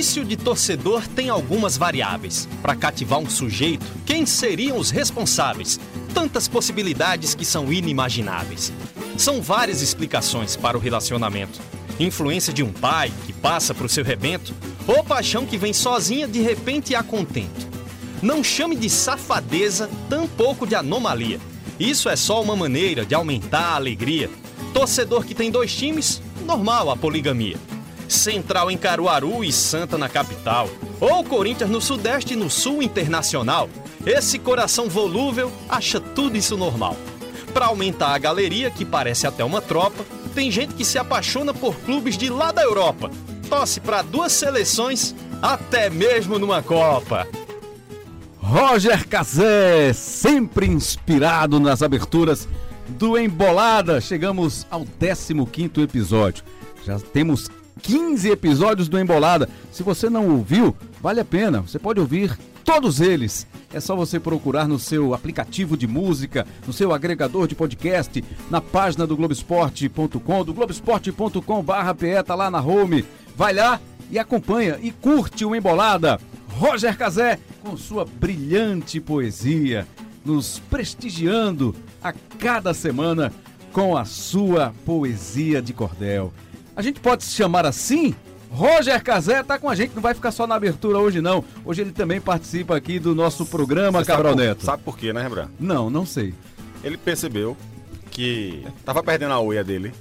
ofício de torcedor tem algumas variáveis. Para cativar um sujeito, quem seriam os responsáveis? Tantas possibilidades que são inimagináveis. São várias explicações para o relacionamento. Influência de um pai que passa para o seu rebento, ou paixão que vem sozinha de repente a contento. Não chame de safadeza, tampouco de anomalia. Isso é só uma maneira de aumentar a alegria. Torcedor que tem dois times, normal a poligamia. Central em Caruaru e Santa na capital. Ou Corinthians no Sudeste e no Sul Internacional. Esse coração volúvel acha tudo isso normal. Para aumentar a galeria, que parece até uma tropa, tem gente que se apaixona por clubes de lá da Europa. Torce para duas seleções, até mesmo numa Copa. Roger Cazé, sempre inspirado nas aberturas do Embolada. Chegamos ao 15 episódio. Já temos 15 episódios do Embolada. Se você não ouviu, vale a pena. Você pode ouvir todos eles. É só você procurar no seu aplicativo de música, no seu agregador de podcast, na página do Globoesporte.com, do Globoesporte.com/pe, tá lá na home. Vai lá e acompanha e curte o Embolada. Roger Cazé, com sua brilhante poesia, nos prestigiando a cada semana com a sua poesia de cordel. A gente pode se chamar assim? Roger Cazé tá com a gente, não vai ficar só na abertura hoje não. Hoje ele também participa aqui do nosso programa, Você Cabral sabe Neto. Sabe por quê, né, Rembrandt? Não, não sei. Ele percebeu que tava perdendo a unha dele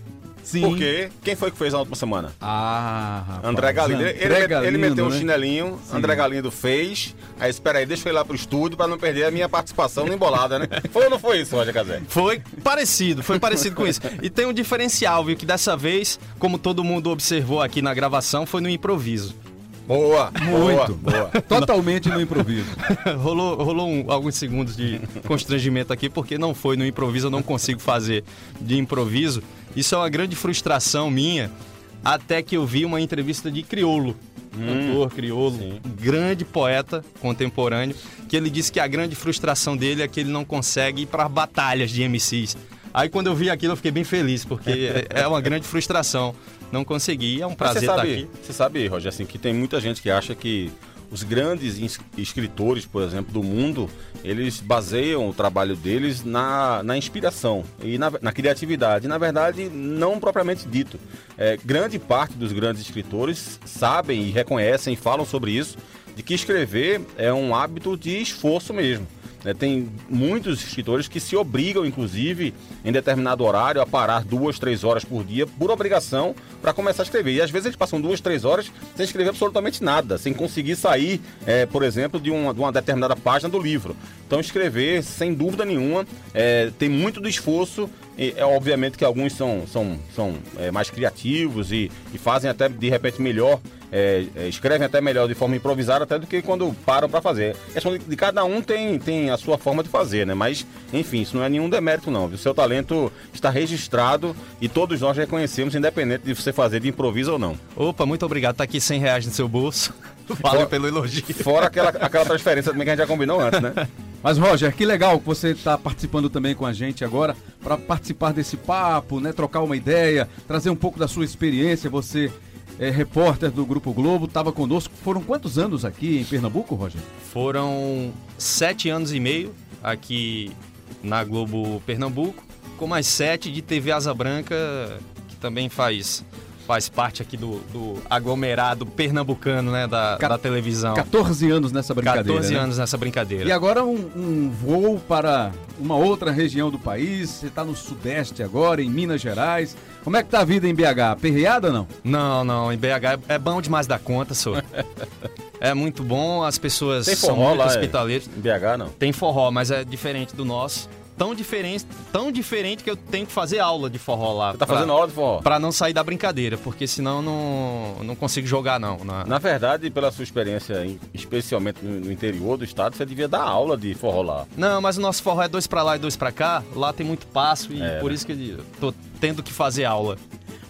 Sim. Porque quem foi que fez na última semana? Ah, rapaz. André Galindo. Ele, André Galindo, ele meteu né? um chinelinho, Sim. André Galindo fez. Aí, espera aí, deixa eu ir lá pro estúdio pra não perder a minha participação no Embolada, né? Foi ou não foi isso, Roger Cazé? Foi parecido, foi parecido com isso. E tem um diferencial, viu? Que dessa vez, como todo mundo observou aqui na gravação, foi no improviso. Boa, muito, boa. boa. Totalmente no improviso. rolou rolou um, alguns segundos de constrangimento aqui, porque não foi no improviso, eu não consigo fazer de improviso. Isso é uma grande frustração minha, até que eu vi uma entrevista de Criolo, hum, cantor crioulo, sim. grande poeta contemporâneo, que ele disse que a grande frustração dele é que ele não consegue ir para batalhas de MCs. Aí quando eu vi aquilo eu fiquei bem feliz, porque é uma grande frustração não conseguir. É um prazer estar aqui. Você sabe, Roger, assim, que tem muita gente que acha que os grandes escritores, por exemplo, do mundo, eles baseiam o trabalho deles na, na inspiração e na, na criatividade. na verdade, não propriamente dito. É, grande parte dos grandes escritores sabem e reconhecem falam sobre isso, de que escrever é um hábito de esforço mesmo. É, tem muitos escritores que se obrigam, inclusive, em determinado horário, a parar duas, três horas por dia, por obrigação, para começar a escrever. E às vezes eles passam duas, três horas sem escrever absolutamente nada, sem conseguir sair, é, por exemplo, de uma, de uma, determinada página do livro. Então, escrever, sem dúvida nenhuma, é, tem muito do esforço. E, é obviamente que alguns são, são, são é, mais criativos e, e fazem até de repente melhor é, é, escrevem até melhor de forma improvisada até do que quando param para fazer. questão de, de, cada um tem, tem a sua forma de fazer, né? Mas, enfim, isso não é nenhum demérito, não. O seu talento está registrado e todos nós reconhecemos, independente de você fazer de improviso ou não. Opa, muito obrigado. Tá aqui 100 reais no seu bolso. Valeu pelo elogio. Fora aquela, aquela transferência também que a gente já combinou antes, né? Mas, Roger, que legal que você está participando também com a gente agora para participar desse papo, né? Trocar uma ideia, trazer um pouco da sua experiência. Você é repórter do Grupo Globo, estava conosco. Foram quantos anos aqui em Pernambuco, Roger? Foram sete anos e meio aqui na Globo Pernambuco, com mais sete de TV Asa Branca, que também faz faz parte aqui do, do aglomerado pernambucano, né, da, da televisão. 14 anos nessa brincadeira. 14 né? anos nessa brincadeira. E agora um, um voo para uma outra região do país. Você está no Sudeste agora, em Minas Gerais. Como é que tá a vida em BH? Perreada ou não? Não, não. Em BH é bom demais da conta, senhor. é muito bom, as pessoas Tem são muito é? hospitaleiras. Em BH não? Tem forró, mas é diferente do nosso tão diferente, tão diferente que eu tenho que fazer aula de forró lá. Você tá pra, fazendo aula de forró? Pra não sair da brincadeira, porque senão não, não consigo jogar, não. Na... na verdade, pela sua experiência, especialmente no interior do estado, você devia dar aula de forró lá. Não, mas o nosso forró é dois pra lá e dois pra cá. Lá tem muito passo e é, por né? isso que eu tô tendo que fazer aula.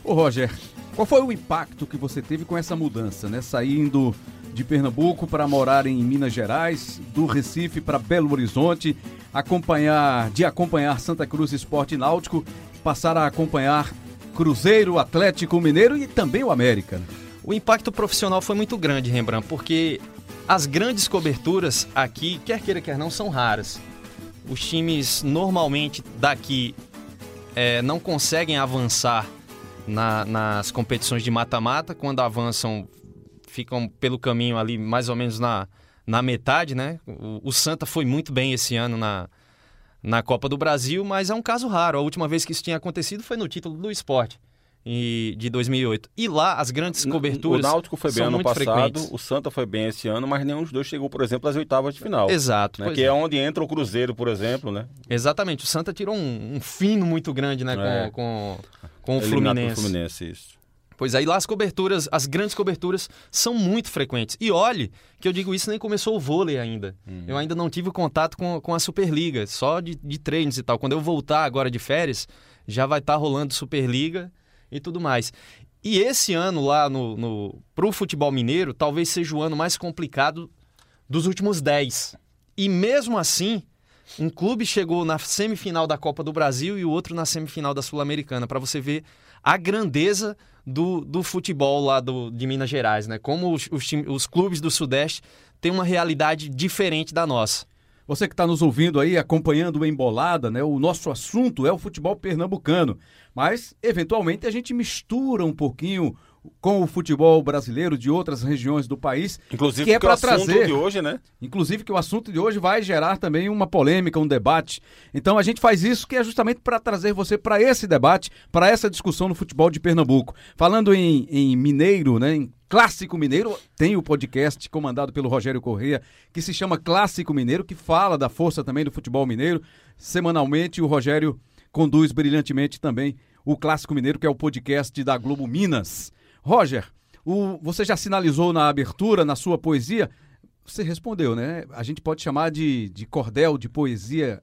Ô, Roger, qual foi o impacto que você teve com essa mudança, né? Saindo de Pernambuco para morar em Minas Gerais, do Recife para Belo Horizonte, acompanhar, de acompanhar Santa Cruz Esporte Náutico, passar a acompanhar Cruzeiro, Atlético Mineiro e também o América. O impacto profissional foi muito grande, Rembrandt, porque as grandes coberturas aqui, quer queira, quer não, são raras. Os times normalmente daqui é, não conseguem avançar na, nas competições de mata-mata. Quando avançam, ficam pelo caminho ali mais ou menos na, na metade, né? O, o Santa foi muito bem esse ano na, na Copa do Brasil, mas é um caso raro. A última vez que isso tinha acontecido foi no título do esporte e de 2008. E lá as grandes coberturas. O Náutico foi bem ano passado, frequentes. o Santa foi bem esse ano, mas nenhum dos dois chegou, por exemplo, às oitavas de final. Exato. Né? Que é. é. onde entra o Cruzeiro, por exemplo, né? Exatamente. O Santa tirou um, um fino muito grande, né, É. com, com, com o Eliminado Fluminense. Fluminense, isso. Pois aí lá as coberturas, as grandes coberturas são muito frequentes. E olhe que eu digo isso nem começou o vôlei ainda. Eu ainda não tive contato com, com a Superliga, só de, de treinos e tal. Quando eu voltar agora de férias, já vai estar rolando Superliga e tudo mais. E esse ano lá no, no, pro futebol mineiro, talvez seja o ano mais complicado dos últimos 10. E mesmo assim, um clube chegou na semifinal da Copa do Brasil e o outro na semifinal da Sul-Americana, para você ver a grandeza do, do futebol lá do, de Minas Gerais, né? Como os, os, os clubes do Sudeste têm uma realidade diferente da nossa. Você que está nos ouvindo aí, acompanhando o Embolada, né? O nosso assunto é o futebol pernambucano. Mas, eventualmente, a gente mistura um pouquinho com o futebol brasileiro de outras regiões do país. Inclusive, que é para trazer. de hoje, né? Inclusive que o assunto de hoje vai gerar também uma polêmica, um debate. Então a gente faz isso que é justamente para trazer você para esse debate, para essa discussão no futebol de Pernambuco. Falando em, em mineiro, né, em clássico mineiro, tem o podcast comandado pelo Rogério Correia, que se chama Clássico Mineiro, que fala da força também do futebol mineiro. Semanalmente o Rogério conduz brilhantemente também o Clássico Mineiro, que é o podcast da Globo Minas. Roger, o- você já sinalizou na abertura, na sua poesia, você respondeu, né? A gente pode chamar de, de cordel, de poesia.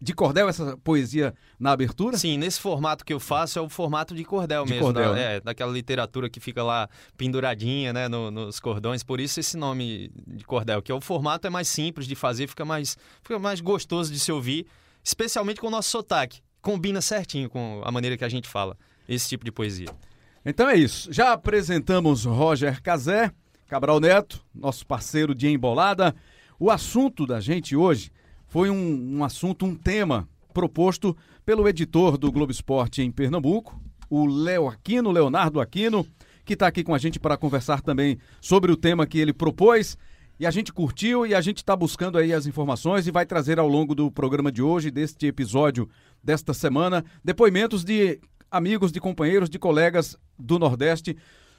De cordel essa poesia na abertura? Sim, nesse formato que eu faço é o formato de cordel De mesmo. cordel, da- né? é, daquela literatura que fica lá penduradinha, né, no- nos cordões. Por isso esse nome de cordel, que é o formato é mais simples de fazer, fica mais, fica mais gostoso de se ouvir, especialmente com o nosso sotaque. Combina certinho com a maneira que a gente fala esse tipo de poesia. Então é isso. Já apresentamos Roger Cazé, Cabral Neto, nosso parceiro de embolada. O assunto da gente hoje foi um, um assunto, um tema proposto pelo editor do Globo Esporte em Pernambuco, o Léo Aquino, Leonardo Aquino, que está aqui com a gente para conversar também sobre o tema que ele propôs. E a gente curtiu e a gente está buscando aí as informações e vai trazer ao longo do programa de hoje, deste episódio desta semana, depoimentos de amigos, de companheiros, de colegas do Nordeste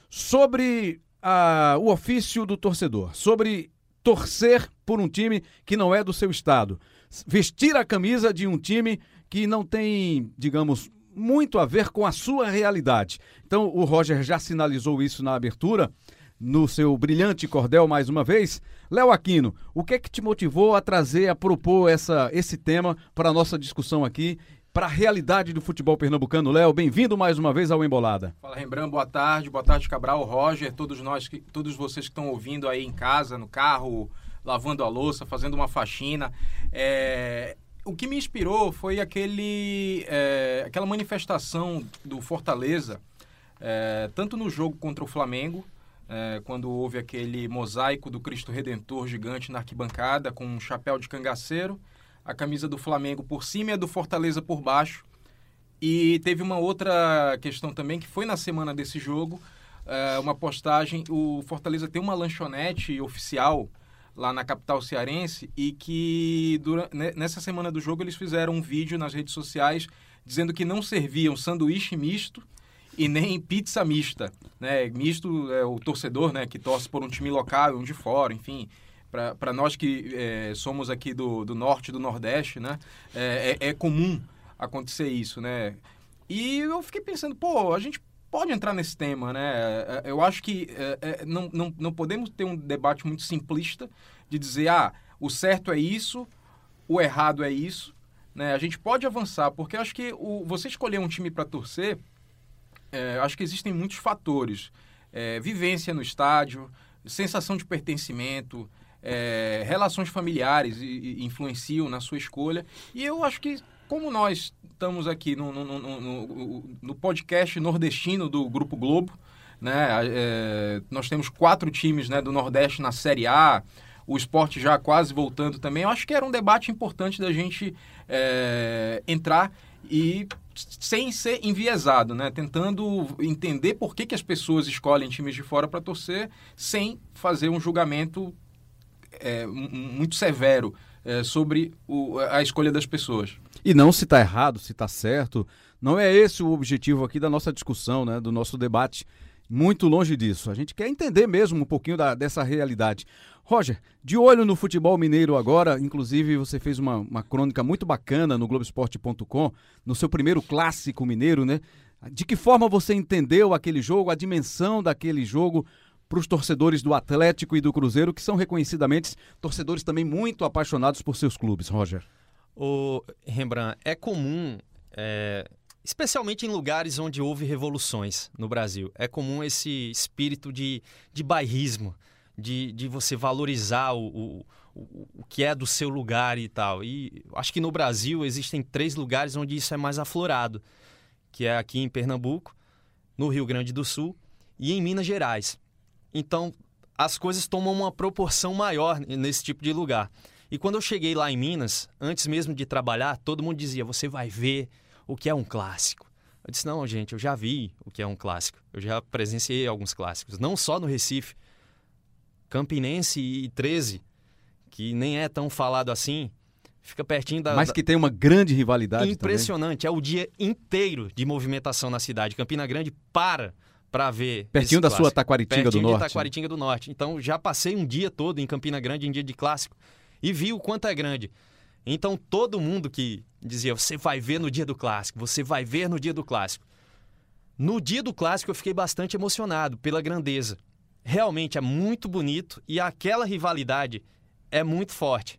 sobre ah, o ofício do torcedor, sobre torcer por um time que não é do seu estado, vestir a camisa de um time que não tem, digamos, muito a ver com a sua realidade. Então o Roger já sinalizou isso na abertura no seu brilhante cordel mais uma vez. Léo Aquino, o que é que te motivou a trazer, a propor essa, esse tema para a nossa discussão aqui, para a realidade do futebol pernambucano? Léo, bem-vindo mais uma vez ao Embolada. Fala Rembrandt, boa tarde, boa tarde Cabral, Roger, todos nós, que, todos vocês que estão ouvindo aí em casa, no carro, lavando a louça, fazendo uma faxina. É, o que me inspirou foi aquele, é, aquela manifestação do Fortaleza, é, tanto no jogo contra o Flamengo, é, quando houve aquele mosaico do Cristo Redentor gigante na arquibancada com um chapéu de cangaceiro, a camisa do Flamengo por cima e a do Fortaleza por baixo. E teve uma outra questão também, que foi na semana desse jogo, eh, uma postagem, o Fortaleza tem uma lanchonete oficial lá na capital cearense e que dura- ne- nessa semana do jogo eles fizeram um vídeo nas redes sociais dizendo que não serviam sanduíche misto e nem pizza mista, né? Misto é o torcedor, né, que torce por um time local um de fora, enfim. Para nós que eh, somos aqui do, do norte do nordeste, né, é, é- é comum acontecer isso, né? E eu fiquei pensando, pô, a gente pode entrar nesse tema, né? É, Eu acho que é, é, não, não, não podemos ter um debate muito simplista de dizer, ah, o certo é isso, o errado é isso, né? A gente pode avançar, porque eu acho que o, você escolher um time para torcer, é, acho que existem muitos fatores. É, vivência no estádio, sensação de pertencimento, é, relações familiares e- e influenciam na sua escolha. E eu acho que, como nós estamos aqui no, no, no- no- podcast nordestino do Grupo Globo, né? É, nós temos quatro times né, do Nordeste na Série A, o esporte já quase voltando também. Eu acho que era um debate importante da gente é, entrar e sem ser enviesado, né? Tentando entender por que, que as pessoas escolhem times de fora para torcer sem fazer um julgamento é, muito severo é, sobre o, a escolha das pessoas. E não se está errado, se está certo. Não é esse o objetivo aqui da nossa discussão, né? do nosso debate. Muito longe disso. A gente quer entender mesmo um pouquinho da, dessa realidade. Roger, de olho no futebol mineiro agora, inclusive você fez uma, uma crônica muito bacana no Globoesporte.com, no seu primeiro clássico mineiro, né? De que forma você entendeu aquele jogo, a dimensão daquele jogo para os torcedores do Atlético e do Cruzeiro, que são reconhecidamente torcedores também muito apaixonados por seus clubes, Roger? O Rembrandt, é comum, é, especialmente em lugares onde houve revoluções no Brasil, é comum esse espírito de, de bairrismo de, de você valorizar o, o, o, que é do seu lugar e tal. E acho que no Brasil existem três lugares onde isso é mais aflorado, que é aqui em Pernambuco, no Rio Grande do Sul e em Minas Gerais. Então, as coisas tomam uma proporção maior nesse tipo de lugar. E quando eu cheguei lá em Minas, antes mesmo de trabalhar, todo mundo dizia: você vai ver o que é um clássico. Eu disse: não, gente, eu já vi o que é um clássico. Eu já presenciei alguns clássicos, não só no Recife, Campinense e 13, que nem é tão falado assim, fica pertinho da. Mas que tem uma grande rivalidade. Impressionante. Também. É o dia inteiro de movimentação na cidade. Campina Grande para para ver. Pertinho da clássico. sua Taquaritinga Pertinho do Norte. Pertinho de Taquaritinga do Norte. Então já passei um dia todo em Campina Grande em dia de clássico e vi o quanto é grande. Então todo mundo que dizia, você vai ver no dia do clássico, você vai ver no dia do clássico. No dia do clássico eu fiquei bastante emocionado pela grandeza realmente é muito bonito e aquela rivalidade é muito forte.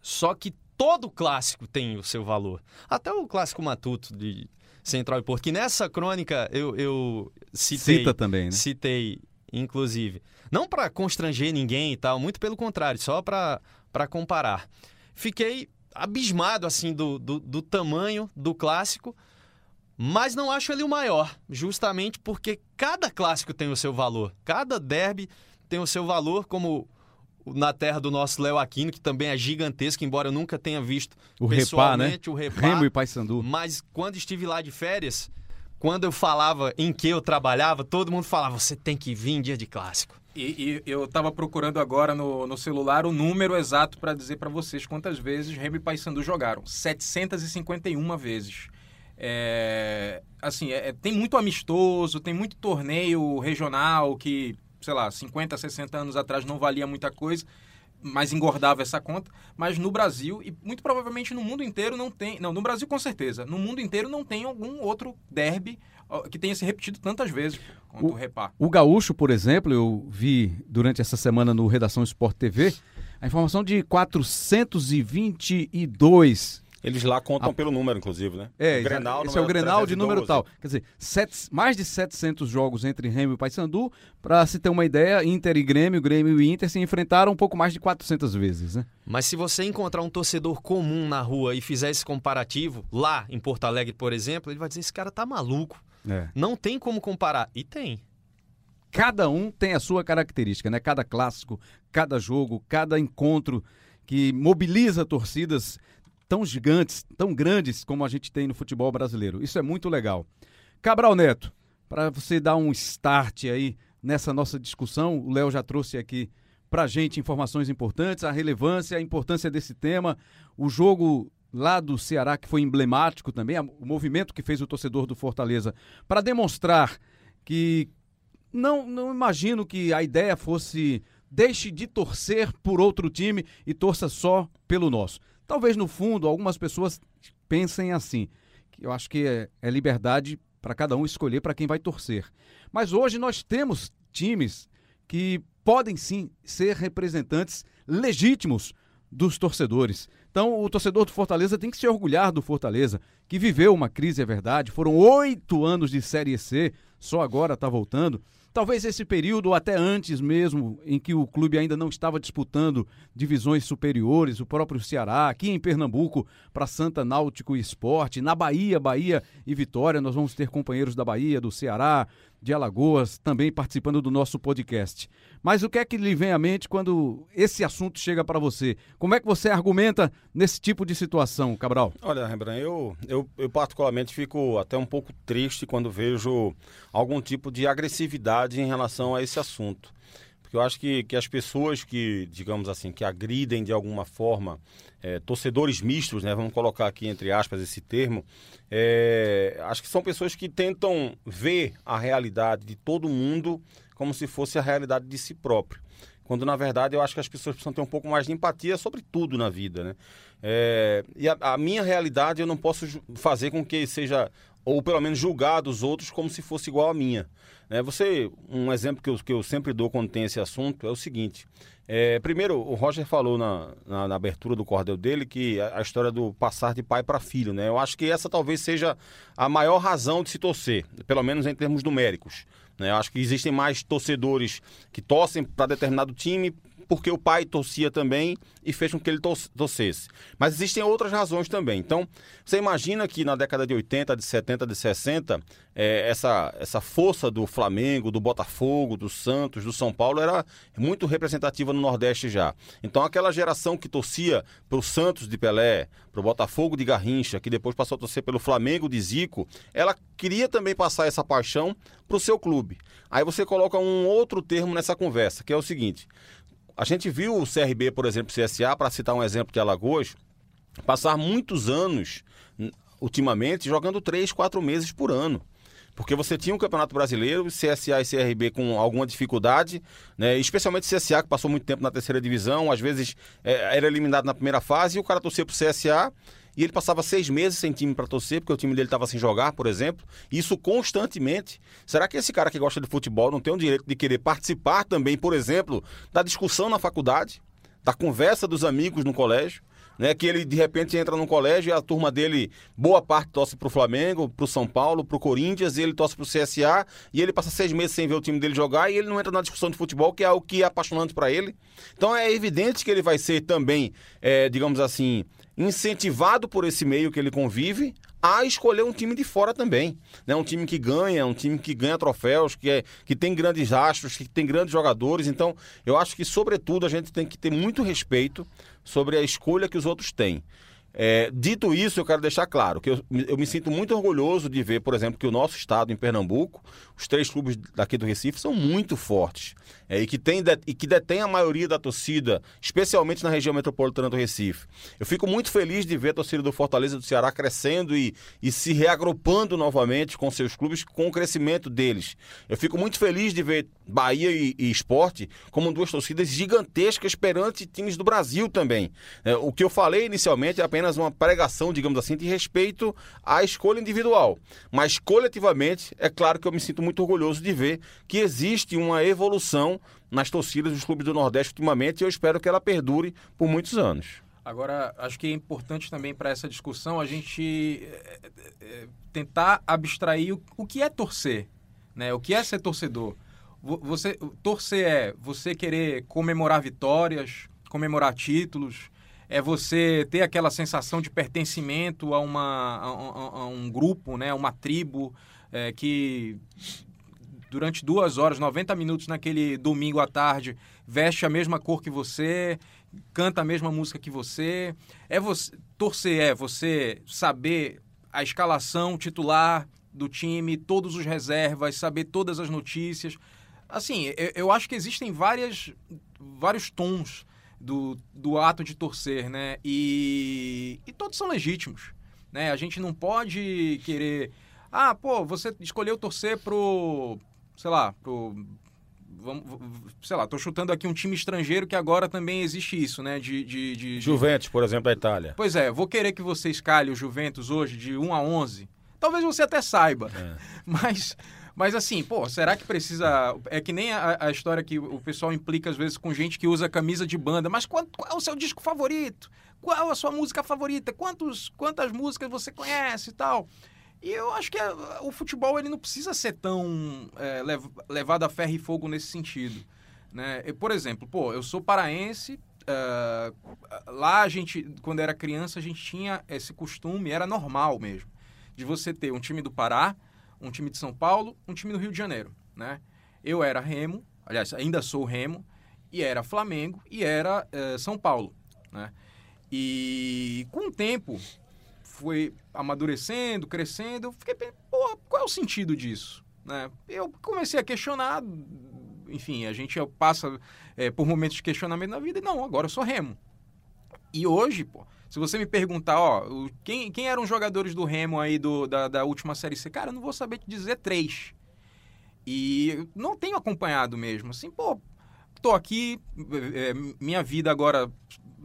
Só que todo clássico tem o seu valor. Até o clássico matuto de Central e Porto, que nessa crônica eu, eu citei. Cita também, né? Citei, inclusive. Não para constranger ninguém e tal, muito pelo contrário, só para comparar. Fiquei abismado assim do, do, do tamanho do clássico mas não acho ele o maior, justamente porque cada clássico tem o seu valor, cada derby tem o seu valor, como na terra do nosso Léo Aquino, que também é gigantesco, embora eu nunca tenha visto o Repá, né? o Repá. Remo e Paysandu. Mas quando estive lá de férias, quando eu falava em que eu trabalhava, todo mundo falava, você tem que vir em dia de clássico. E, e eu estava procurando agora no, no, celular o número exato para dizer para vocês quantas vezes Remo e Paysandu jogaram. 751 vezes. É, assim, é, tem muito amistoso, tem muito torneio regional que, sei lá, 50, 60 anos atrás não valia muita coisa, mas engordava essa conta. Mas no Brasil, e muito provavelmente no mundo inteiro não tem. Não, no Brasil com certeza. No mundo inteiro não tem algum outro derby que tenha se repetido tantas vezes quanto o, o Repá. O Gaúcho, por exemplo, eu vi durante essa semana no Redação Sport TV a informação de 422 eles lá contam a... pelo número, inclusive, né? É, o Grenal, esse é o Grenal de número tal. Quer dizer, sete, mais de 700 jogos entre Remo e Paysandu. Para se ter uma ideia, Inter e Grêmio, Grêmio e Inter se enfrentaram um pouco mais de 400 vezes, né? Mas se você encontrar um torcedor comum na rua e fizer esse comparativo, lá em Porto Alegre, por exemplo, ele vai dizer, esse cara tá maluco. É. Não tem como comparar. E tem. Cada um tem a sua característica, né? Cada clássico, cada jogo, cada encontro que mobiliza torcidas tão gigantes, tão grandes como a gente tem no futebol brasileiro. Isso é muito legal. Cabral Neto, para você dar um start aí nessa nossa discussão, o Léo já trouxe aqui para gente informações importantes, a relevância, a importância desse tema, o jogo lá do Ceará que foi emblemático também, o movimento que fez o torcedor do Fortaleza para demonstrar que não, não imagino que a ideia fosse deixe de torcer por outro time e torça só pelo nosso. Talvez no fundo algumas pessoas pensem assim. Eu acho que é, é liberdade para cada um escolher para quem vai torcer. Mas hoje nós temos times que podem sim ser representantes legítimos dos torcedores. Então, o torcedor do Fortaleza tem que se orgulhar do Fortaleza, que viveu uma crise, é verdade. Foram oito anos de Série C, só agora está voltando. Talvez esse período, ou até antes mesmo, em que o clube ainda não estava disputando divisões superiores, o próprio Ceará, aqui em Pernambuco, para Santa Náutico e Esporte, na Bahia, Bahia e Vitória, nós vamos ter companheiros da Bahia, do Ceará, de Alagoas, também participando do nosso podcast. Mas o que é que lhe vem à mente quando esse assunto chega para você? Como é que você argumenta nesse tipo de situação, Cabral? Olha, Rembrandt, eu, eu, eu particularmente fico até um pouco triste quando vejo algum tipo de agressividade em relação a esse assunto. Porque eu acho que, que as pessoas que, digamos assim, que agridem de alguma forma é, torcedores mistos, né? Vamos colocar aqui entre aspas esse termo. É, acho que são pessoas que tentam ver a realidade de todo mundo como se fosse a realidade de si próprio. Quando na verdade eu acho que as pessoas precisam ter um pouco mais de empatia sobre tudo na vida, né? É, e a, a minha realidade eu não posso fazer com que seja ou pelo menos julgar dos outros como se fosse igual à minha. É, você, um exemplo que eu, que eu sempre dou quando tem esse assunto é o seguinte: é, primeiro, o Roger falou na, na, na, abertura do cordel dele que a, a história do passar de pai para filho, né? Eu acho que essa talvez seja a maior razão de se torcer, pelo menos em termos numéricos. Né? Eu acho que existem mais torcedores que torcem para determinado time porque o pai torcia também e fez com que ele torcesse. Mas existem outras razões também. Então, você imagina que na década de 80, de 70, de 60, é, essa, essa força do Flamengo, do Botafogo, do Santos, do São Paulo era muito representativa no Nordeste já. Então, aquela geração que torcia para o Santos de Pelé, para o Botafogo de Garrincha, que depois passou a torcer pelo Flamengo de Zico, ela queria também passar essa paixão para o seu clube. Aí você coloca um outro termo nessa conversa, que é o seguinte: a gente viu o CRB, por exemplo, CSA, para citar um exemplo de Alagoas, passar muitos anos, ultimamente, jogando três, quatro meses por ano. Porque você tinha um Campeonato Brasileiro, CSA e CRB com alguma dificuldade, né? especialmente CSA, que passou muito tempo na terceira divisão, às vezes é, era eliminado na primeira fase, e o cara torcia pro CSA e ele passava seis meses sem time para torcer, porque o time dele estava sem jogar, por exemplo. Isso constantemente. Será que esse cara que gosta de futebol não tem o direito de querer participar também, por exemplo, da discussão na faculdade, da conversa dos amigos no colégio? Né, que ele de repente entra no colégio e a turma dele, boa parte torce pro Flamengo, pro São Paulo, pro Corinthians, e ele torce pro CSA, e ele passa seis meses sem ver o time dele jogar e ele não entra na discussão de futebol, que é o que é apaixonante para ele. Então é evidente que ele vai ser também, é, digamos assim, incentivado por esse meio que ele convive a escolher um time de fora também. Né? Um time que ganha, um time que ganha troféus, que, é, que tem grandes astros, que tem grandes jogadores. Então, eu acho que, sobretudo, a gente tem que ter muito respeito sobre a escolha que os outros têm. É, dito isso, eu quero deixar claro que eu, eu, me sinto muito orgulhoso de ver, por exemplo, que o nosso estado, em Pernambuco, os três clubes daqui do Recife são muito fortes é, e, que tem e que detém a maioria da torcida, especialmente na região metropolitana do Recife. Eu fico muito feliz de ver a torcida do Fortaleza do Ceará crescendo e, e se reagrupando novamente com seus clubes, com o crescimento deles. Eu fico muito feliz de ver Bahia e, e Esporte como duas torcidas gigantescas perante times do Brasil também. É, o que eu falei inicialmente é apenas uma pregação, digamos assim, de respeito à escolha individual. Mas coletivamente, é claro que eu me sinto muito orgulhoso de ver que existe uma evolução nas torcidas dos clubes do Nordeste ultimamente e eu espero que ela perdure por muitos anos. Agora, acho que é importante também para essa discussão a gente é, é, tentar abstrair o, o que é torcer, né? O que é ser torcedor. Você torcer é você querer comemorar vitórias, comemorar títulos, é você ter aquela sensação de pertencimento a, uma, a, a um grupo, né, uma tribo é, que durante duas horas, 90 minutos naquele domingo à tarde, veste a mesma cor que você, canta a mesma música que você. É você torcer, é você saber a escalação titular do time, todos os reservas, saber todas as notícias. Assim, eu, eu acho que existem várias, vários tons do, do ato de torcer, né? E, e todos são legítimos, né? A gente não pode querer... Ah, pô, você escolheu torcer pro... Sei lá, pro... Vamos, sei lá, tô chutando aqui um time estrangeiro que agora também existe isso, né? De, de, de Juventus, por exemplo, da Itália. Pois é, vou querer que você escalhe o Juventus hoje de 1 a 11. Talvez você até saiba, é. mas mas assim, pô, será que precisa. É que nem a, a, história que o pessoal implica às vezes com gente que usa camisa de banda. Mas qual, qual é o seu disco favorito? Qual a sua música favorita? Quantos, quantas músicas você conhece e tal? E eu acho que é, o futebol ele não precisa ser tão é, lev, levado a ferro e fogo nesse sentido. Né? por exemplo, pô, eu sou paraense. Uh, lá a gente, quando era criança, a gente tinha esse costume, era normal mesmo, de você ter um time do Pará, um time de São Paulo, um time do Rio de Janeiro. né? Eu era Remo, aliás, ainda sou Remo, e era Flamengo e era eh, São Paulo, né? E com o tempo foi amadurecendo, crescendo, eu fiquei pô, qual é o sentido disso? Né? Eu comecei a questionar, enfim, a gente passa eh, por momentos de questionamento na vida e não, agora eu sou Remo. E hoje, pô, se você me perguntar, ó, quem, quem eram os jogadores do Remo aí do, da, da última Série C? Cara, eu não vou saber te dizer três. E não tenho acompanhado mesmo. Assim, pô, tô aqui, é, é, minha vida agora,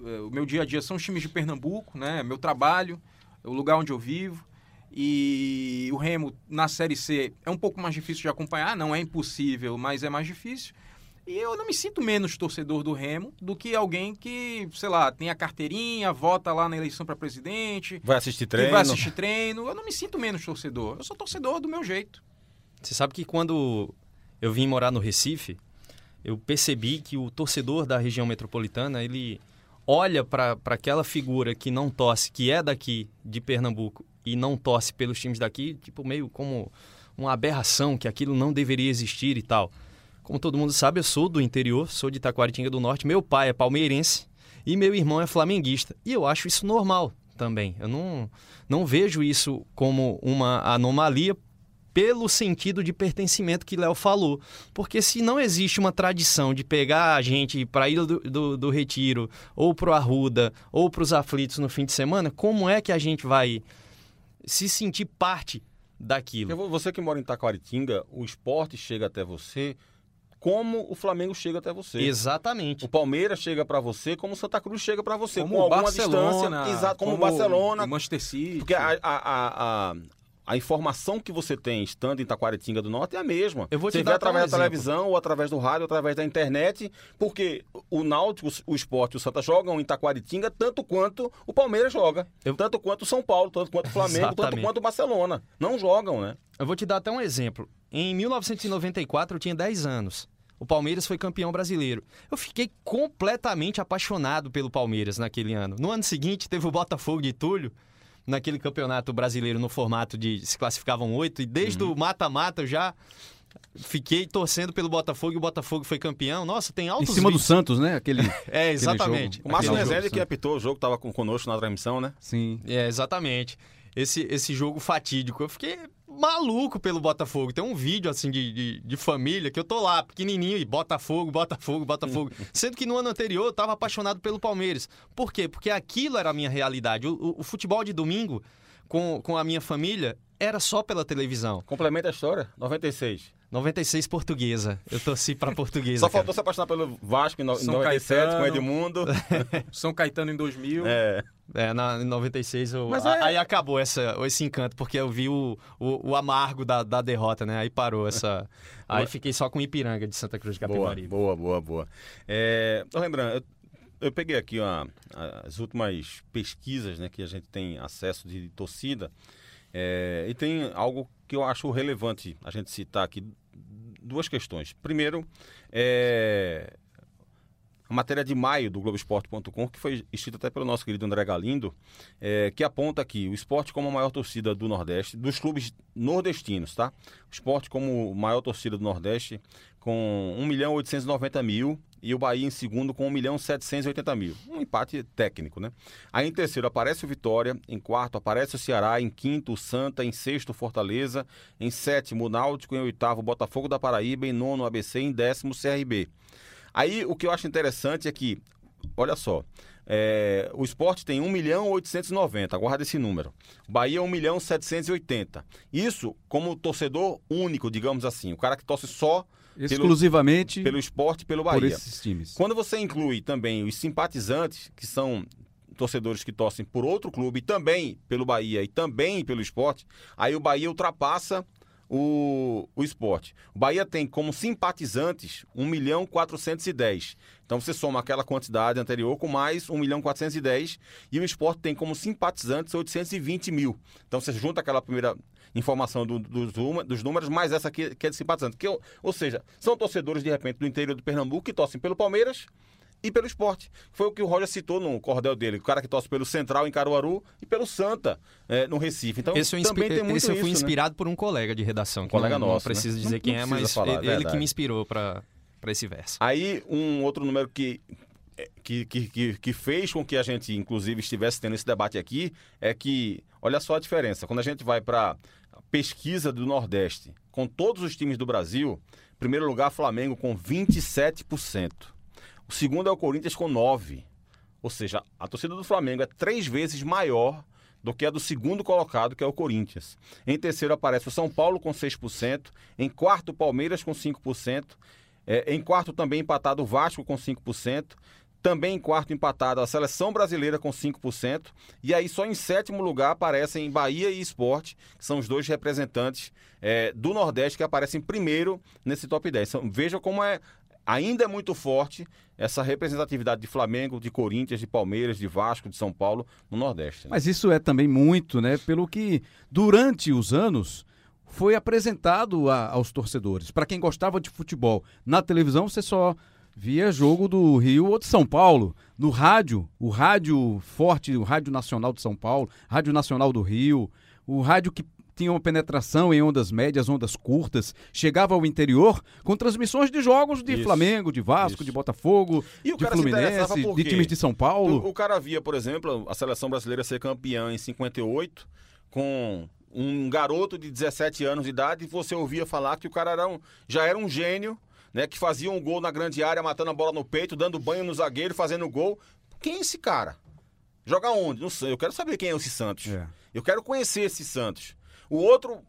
é, o meu dia a dia são os times de Pernambuco, né? Meu trabalho, o lugar onde eu vivo. E o Remo na Série C é um pouco mais difícil de acompanhar, não é impossível, mas é mais difícil. E eu não me sinto menos torcedor do Remo do que alguém que, sei lá, tem a carteirinha, vota lá na eleição para presidente, Vai assistir treino. vai assistir treino. Eu não me sinto menos torcedor. Eu sou torcedor do meu jeito. Você sabe que quando eu vim morar no Recife, eu percebi que o torcedor da região metropolitana, ele olha para aquela figura que não torce, que é daqui de Pernambuco e não torce pelos times daqui, tipo meio como uma aberração, que aquilo não deveria existir e tal. Como todo mundo sabe, eu sou do interior, sou de Taquaritinga do Norte, meu pai é palmeirense e meu irmão é flamenguista. E eu acho isso normal também. Eu não, não vejo isso como uma anomalia pelo sentido de pertencimento que Léo falou. Porque se não existe uma tradição de pegar a gente para ir do, do, do retiro, ou pro Arruda, ou para os aflitos no fim de semana, como é que a gente vai se sentir parte daquilo? Você que mora em Taquaritinga, o esporte chega até você como o Flamengo chega até você. Exatamente. O Palmeiras chega pra você como o Santa Cruz chega pra você, Como com alguma Barcelona, distância, exato, como, o Barcelona, o Manchester City. porque a, a, a, a, informação que você tem estando em Taquaritinga do Norte é a mesma. Eu vou te você dar vê um através da televisão, ou através do rádio, ou através da internet, porque o Náutico, o Esporte e o Santa jogam em Taquaritinga tanto quanto o Palmeiras joga, Eu- tanto quanto o São Paulo, tanto quanto o Flamengo, tanto quanto o Barcelona. Não jogam, né? Eu vou te dar até um exemplo. Em 1994, eu tinha 10 anos. O Palmeiras foi campeão brasileiro. Eu fiquei completamente apaixonado pelo Palmeiras naquele ano. No ano seguinte, teve o Botafogo de Túlio, naquele campeonato brasileiro no formato de se classificavam oito, e desde o mata-mata eu já fiquei torcendo pelo Botafogo e o Botafogo foi campeão. Nossa, tem Em altos cima do vídeos. Santos, né? Aquele. É, exatamente. jogo. O Márcio Aquele jogo, que apitou o jogo, estava com, conosco na transmissão, né? Sim. É, exatamente. Esse, esse jogo fatídico. Eu fiquei maluco pelo Botafogo. Tem um vídeo, assim, de, de, de família que eu tô lá, pequenininho, e Botafogo, Botafogo, Botafogo. Sendo que no ano anterior eu tava apaixonado pelo Palmeiras. Por quê? Porque aquilo era a minha realidade. O, o- o futebol de domingo, com, com a minha família, era só pela televisão. Complementa a história, 96. 96 portuguesa. Eu torci pra portuguesa. Só cara. faltou se apaixonar pelo Vasco em no- São 97 com Caetano. o Edmundo. São Caetano em 2000. É. É, na, em 96 eu, Mas é- aí acabou essa, esse encanto, porque eu vi o, o, o amargo da, da derrota, né? Aí parou essa. Aí fiquei só com Ipiranga de Santa Cruz de Boa, Capibaribe. boa, boa, boa. É, tô lembrando, eu, eu peguei aqui ó, as últimas pesquisas né, que a gente tem acesso de torcida é, e tem algo que eu acho relevante a gente citar aqui. Duas questões. Primeiro, é, a matéria de maio do Globoesporte.com, que foi escrita até pelo nosso querido André Galindo, é, que aponta aqui o esporte como a maior torcida do Nordeste, dos clubes nordestinos, tá? O esporte como maior torcida do Nordeste, com 1 milhão 890 mil, e o Bahia em segundo com 1 milhão 780 mil. Um empate técnico, né? Aí em terceiro aparece o Vitória, em quarto aparece o Ceará, em quinto o Santa, em sexto o Fortaleza, em sétimo o Náutico, em oitavo o Botafogo da Paraíba, em nono o ABC, em décimo o CRB. Aí o que eu acho interessante é que, olha só, é, o esporte tem 1 milhão 890, guarda esse número. Bahia 1 milhão 780. Isso como torcedor único, digamos assim, o cara que torce só Exclusivamente pelo esporte e pelo por Bahia. esses times. Quando você inclui também os simpatizantes, que são torcedores que torcem por outro clube, e também pelo Bahia e também pelo esporte, aí o Bahia ultrapassa o, o esporte. O Bahia tem como simpatizantes 1 milhão 410. Então você soma aquela quantidade anterior com mais 1 milhão 410 e o esporte tem como simpatizantes 820 mil. Então você junta aquela primeira informação do- dos, numa- dos números, mais essa aqui que é de simpatizante. Que, ou seja, são torcedores de repente do interior do Pernambuco que torcem pelo Palmeiras e pelo esporte. Foi o que o Roger citou no cordel dele. O cara que torce pelo Central em Caruaru e pelo Santa é, no Recife. Então, esse eu, também tem muito esse eu fui isso, né? inspirado né? por um colega de redação. Um colega não, nosso. Não preciso né? dizer não, quem não é, mas falar, ele, que me inspirou para esse verso. Aí, um outro número que que, que, que, fez com que a gente, inclusive, estivesse tendo esse debate aqui é que, olha só a diferença, quando a gente vai para pesquisa do Nordeste, com todos os times do Brasil, primeiro lugar, Flamengo com 27%. O segundo é o Corinthians com 9%. Ou seja, a torcida do Flamengo é três vezes maior do que a do segundo colocado, que é o Corinthians. Em terceiro aparece o São Paulo com 6%, em quarto o Palmeiras com 5%, é, em quarto também empatado o Vasco com 5%, também em quarto empatado a seleção brasileira com 5%. E aí só em sétimo lugar aparecem Bahia e Esporte, que são os dois representantes é, do Nordeste que aparecem primeiro nesse top 10. Então, veja como é ainda é muito forte essa representatividade de Flamengo, de Corinthians, de Palmeiras, de Vasco, de São Paulo no Nordeste. Né? Mas isso é também muito, né? Pelo que durante os anos foi apresentado a, aos torcedores. Para quem gostava de futebol na televisão, você só via jogo do Rio ou de São Paulo. No rádio, o rádio forte, o Rádio Nacional de São Paulo, Rádio Nacional do Rio, o rádio que tinha uma penetração em ondas médias, ondas curtas, chegava ao interior com transmissões de jogos de isso, Flamengo, de Vasco, isso. de Botafogo, de Fluminense, de times de São Paulo. O, o cara via, por exemplo, a seleção brasileira ser campeã em 58 com um garoto de 17 anos de idade e você ouvia falar que o cara era um, já era um gênio né, que fazia um gol na grande área, matando a bola no peito, dando banho no zagueiro, fazendo gol. Quem é esse cara? Joga onde? Não sei. Eu quero saber quem é esse Santos. É. Eu quero conhecer esse Santos. O outro,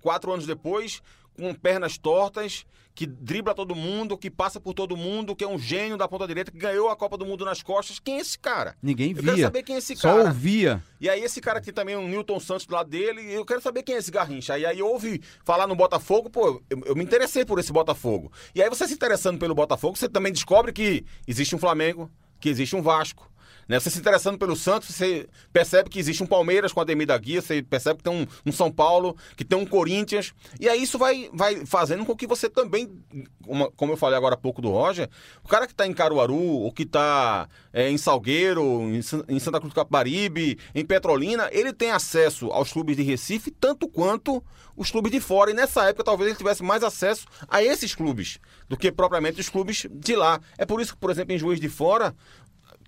quatro anos depois, com pernas tortas, que dribla todo mundo, que passa por todo mundo, que é um gênio da ponta direita, que ganhou a Copa do Mundo nas costas. Quem é esse cara? Ninguém via. Eu quero saber quem é esse cara. Só ouvia. E aí esse cara aqui também, o Newton Santos do lado dele, eu quero saber quem é esse Garrincha. E aí ouve falar no Botafogo, pô, eu, eu, me interessei por esse Botafogo. E aí você se interessando pelo Botafogo, você também descobre que existe um Flamengo, que existe um Vasco, né? Você se interessando pelo Santos, você percebe que existe um Palmeiras com a Ademir da Guia, você percebe que tem um, um, São Paulo, que tem um Corinthians. E aí isso vai, vai fazendo com que você também, uma, como eu falei agora há pouco do Roger, o cara que está em Caruaru, ou que está é, em Salgueiro, em, em Santa Cruz do Capibaribe, em Petrolina, ele tem acesso aos clubes de Recife tanto quanto os clubes de fora. E nessa época talvez ele tivesse mais acesso a esses clubes do que propriamente os clubes de lá. É por isso que, por exemplo, em Juiz de Fora,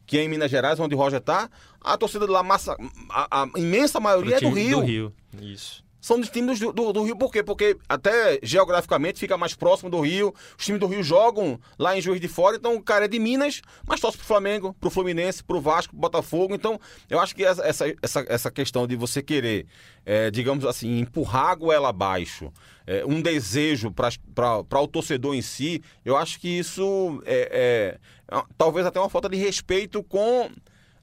que é em Minas Gerais, onde o Roger está, a torcida de lá, massa, a, a imensa maioria é do Rio. Do Rio, isso são dos times do, do, do, Rio. Por quê? Porque até geograficamente fica mais próximo do Rio. Os times do Rio jogam lá em Juiz de Fora. Então o cara é de Minas, mas torce pro Flamengo, pro Fluminense, pro Vasco, pro Botafogo. Então eu acho que essa, essa, essa questão de você querer, é, digamos assim, empurrar a goela abaixo, é, um desejo para o torcedor em si, eu acho que isso é, é, é talvez até uma falta de respeito com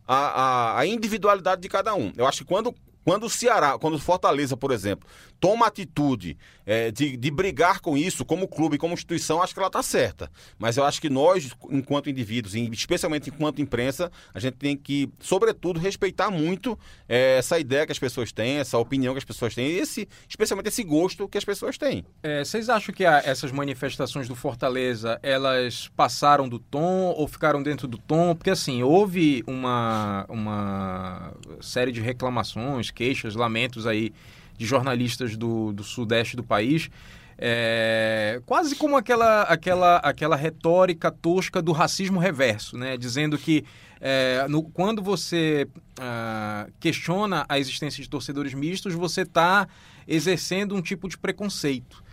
a, a, a individualidade de cada um. Eu acho que quando quando o Ceará, quando o Fortaleza, por exemplo, toma atitude é, de, de brigar com isso, como clube, como instituição, acho que ela está certa. Mas eu acho que nós, enquanto indivíduos, especialmente enquanto imprensa, a gente tem que, sobretudo, respeitar muito é, essa ideia que as pessoas têm, essa opinião que as pessoas têm, esse, especialmente esse gosto que as pessoas têm. É, vocês acham que a, essas manifestações do Fortaleza, elas passaram do tom ou ficaram dentro do tom? Porque, assim, houve uma, uma série de reclamações, queixas, lamentos aí de jornalistas do, do sudeste do país, é, quase como aquela, aquela, aquela retórica tosca do racismo reverso, né? dizendo que é, no, quando você uh, questiona a existência de torcedores mistos, você está exercendo um tipo de preconceito.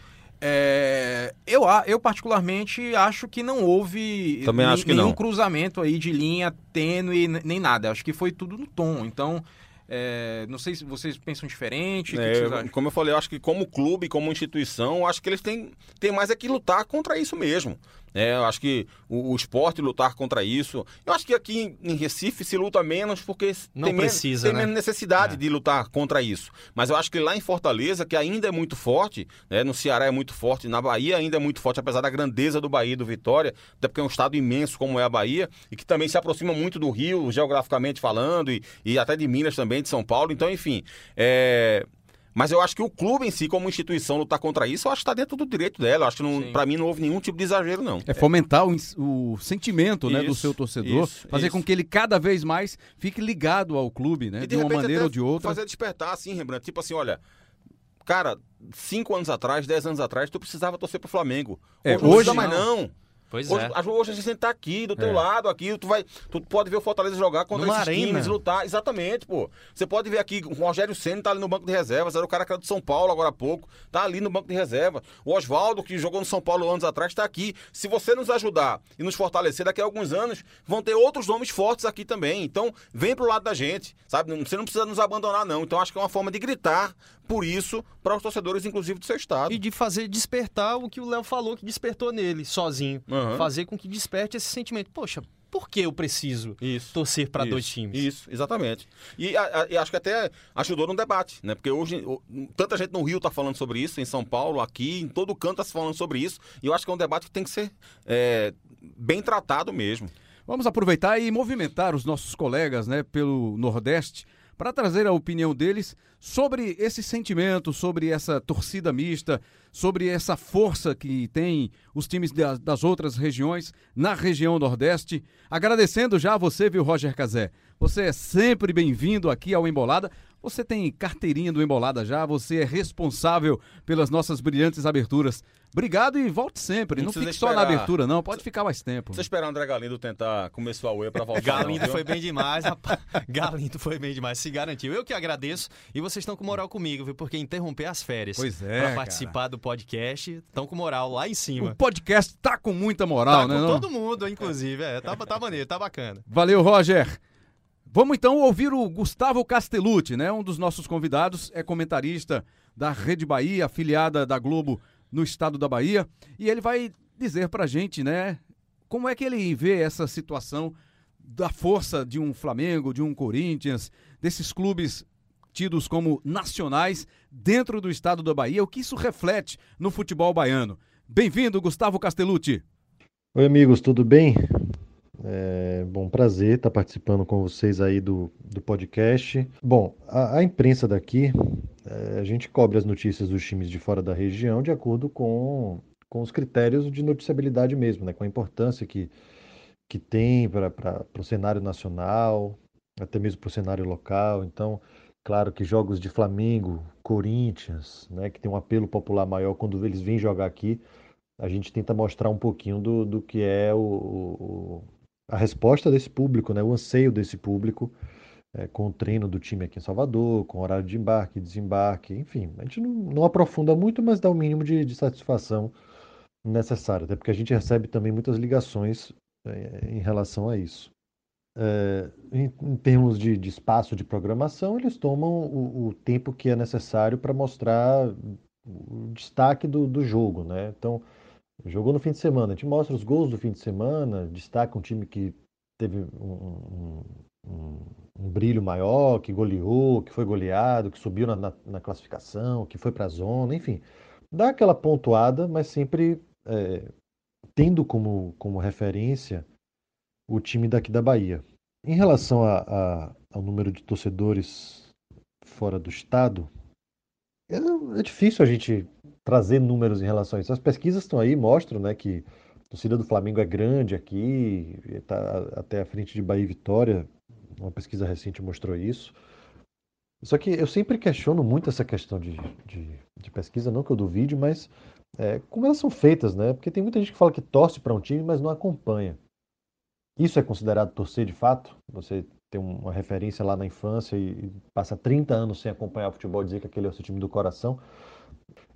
É, eu, eu particularmente acho que não houve Também acho que nenhum cruzamento aí de linha tênue nem nada. Acho que foi tudo no tom. Então, é, não sei se vocês pensam diferente. É, que que como eu falei, eu acho que como clube, como instituição, acho que eles têm, têm mais é que lutar contra isso mesmo. É, eu acho que o, o, esporte lutar contra isso. Eu acho que aqui em Recife se luta menos porque Não tem, precisa, men né? menos necessidade é. de lutar contra isso. Mas eu acho que lá em Fortaleza, que ainda é muito forte, né, no Ceará é muito forte, na Bahia ainda é muito forte, apesar da grandeza do Bahia e do Vitória, até porque é um estado imenso como é a Bahia, e que também se aproxima muito do Rio, geograficamente falando, e, e até de Minas também, de São Paulo. Então, enfim, é Mas eu acho que o clube em si, como instituição, lutar contra isso, eu acho que está dentro do direito dela. Eu acho que para mim não houve nenhum tipo de exagero, não. É fomentar o, o sentimento isso, né, do seu torcedor, isso, fazer isso. com que ele cada vez mais fique ligado ao clube, né? De, de uma maneira ou de outra. Fazer despertar, assim, Rembrandt. Tipo assim, olha, cara, cinco anos atrás, dez anos atrás, tu precisava torcer pro Flamengo. É, hoje, hoje não mais não. Pois hoje, é. Hoje a gente tá aqui, do teu é. lado, aqui, tu vai. Tu pode ver o Fortaleza jogar contra Numa esses arena. times, lutar. Exatamente, pô. Você pode ver aqui, o Rogério Senna tá ali no banco de reservas, era o cara que era do São Paulo agora há pouco, tá ali no banco de reserva. O Oswaldo, que jogou no São Paulo anos atrás, tá aqui. Se você nos ajudar e nos fortalecer, daqui a alguns anos vão ter outros nomes fortes aqui também. Então, vem pro lado da gente, sabe? Você não precisa nos abandonar, não. Então, acho que é uma forma de gritar por isso para os torcedores, inclusive, do seu estado. E de fazer despertar o que o Léo falou que despertou nele, sozinho. Uhum. Fazer com que desperte esse sentimento. Poxa, por que eu preciso isso, torcer para dois times? Isso, exatamente. E, a, a, e, acho que até ajudou no debate, né? Porque hoje tanta gente no Rio está falando sobre isso, em São Paulo, aqui, em todo canto está se falando sobre isso. E eu acho que é um debate que tem que ser é, bem tratado mesmo. Vamos aproveitar e movimentar os nossos colegas, né, pelo Nordeste para trazer a opinião deles sobre esse sentimento, sobre essa torcida mista, sobre essa força que tem os times das outras regiões na região Nordeste. Agradecendo já a você, viu, Roger Cazé. Você é sempre bem-vindo aqui ao Embolada. Você tem carteirinha do Embolada já, você é responsável pelas nossas brilhantes aberturas. Obrigado e volte sempre. Não, não fique esperar... só na abertura, não. Pode ficar mais tempo. Você esperar o André Galindo tentar começar a UE para voltar. Galindo não, foi bem demais, rapaz. Galindo foi bem demais, se garantiu. Eu que agradeço. E vocês estão com moral comigo, viu? Porque interromper as férias pois é, para participar do podcast, estão com moral lá em cima. O podcast tá com muita moral, tá né? Com não? todo mundo, inclusive. É, tá, tá maneiro, tá bacana. Valeu, Roger. Vamos então ouvir o Gustavo Castellucci, né? Um dos nossos convidados, é comentarista da Rede Bahia, afiliada da Globo no estado da Bahia, e ele vai dizer pra gente, né, como é que ele vê essa situação da força de um Flamengo, de um Corinthians, desses clubes tidos como nacionais dentro do estado da Bahia, o que isso reflete no futebol baiano. Bem-vindo, Gustavo Castellucci. Oi, amigos, tudo bem? É bom prazer estar participando com vocês aí do, do podcast. Bom, a, a imprensa daqui, é, a gente cobre as notícias dos times de fora da região de acordo com, com os critérios de noticiabilidade mesmo, né? com a importância que, que tem para o cenário nacional, até mesmo para o cenário local. Então, claro que jogos de Flamengo, Corinthians, né, que tem um apelo popular maior quando eles vêm jogar aqui, a gente tenta mostrar um pouquinho do, do que é o, o a resposta desse público, né, o anseio desse público é, com o treino do time aqui em Salvador, com horário de embarque, desembarque, enfim. A gente não, não aprofunda muito, mas dá o mínimo de, de, satisfação necessário, até porque a gente recebe também muitas ligações é, em relação a isso. É, em, em, termos de, de, espaço de programação, eles tomam o, o tempo que é necessário para mostrar o destaque do, do jogo, né? Então, Jogou no fim de semana. A gente mostra os gols do fim de semana, destaca um time que teve um, um, um brilho maior, que goleou, que foi goleado, que subiu na, na, na classificação, que foi para a zona, enfim. Dá aquela pontuada, mas sempre é, tendo como, como referência o time daqui da Bahia. Em relação a, a, ao número de torcedores fora do estado, é, é difícil a gente trazer números em relação a isso. As pesquisas estão aí, mostram né, que a torcida do Flamengo é grande aqui, está até a frente de Bahia e Vitória. Uma pesquisa recente mostrou isso. Só que eu sempre questiono muito essa questão de, de, de pesquisa, não que eu duvide, mas é, como elas são feitas, né? Porque tem muita gente que fala que torce para um time, mas não acompanha. Isso é considerado torcer de fato? Você tem uma referência lá na infância e, e passa 30 anos sem acompanhar o futebol e dizer que aquele é o seu time do coração.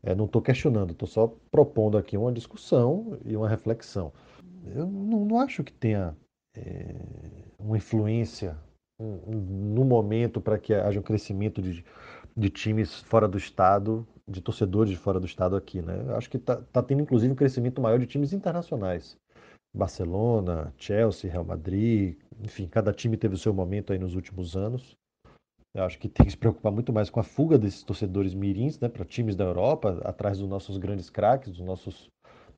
É, não estou questionando, estou só propondo aqui uma discussão e uma reflexão. Eu não, não acho que tenha é, uma influência no momento para que haja um crescimento de, de times fora do estado, de torcedores de fora do estado aqui, né? Eu acho que está tá tendo inclusive um crescimento maior de times internacionais. Barcelona, Chelsea, Real Madrid, enfim, cada time teve o seu momento aí nos últimos anos. Eu acho que tem que se preocupar muito mais com a fuga desses torcedores mirins né, para times da Europa, atrás dos nossos grandes craques, dos nossos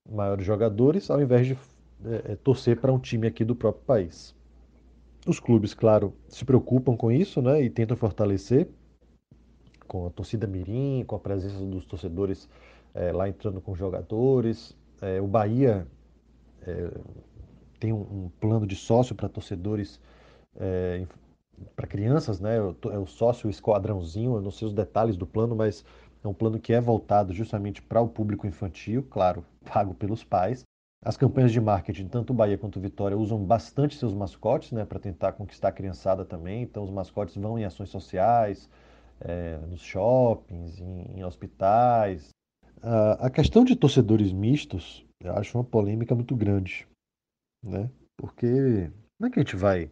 maiores jogadores, ao invés de é, é, torcer para um time aqui do próprio país. Os clubes, claro, se preocupam com isso né, e tentam fortalecer. com a torcida mirim, com a presença dos torcedores é, lá entrando com jogadores. É, o Bahia é, tem um, um, plano de sócio para torcedores, é, para crianças, né? É o sócio esquadrãozinho, eu não sei os detalhes do plano, mas é um plano que é voltado justamente para o público infantil, claro, pago pelos pais. As campanhas de marketing, tanto Bahia quanto Vitória, usam bastante seus mascotes, né, para tentar conquistar a criançada também. Então, os mascotes vão em ações sociais, é, nos shoppings, em, em hospitais. A questão de torcedores mistos, eu acho uma polêmica muito grande, né? Porque como é que a gente vai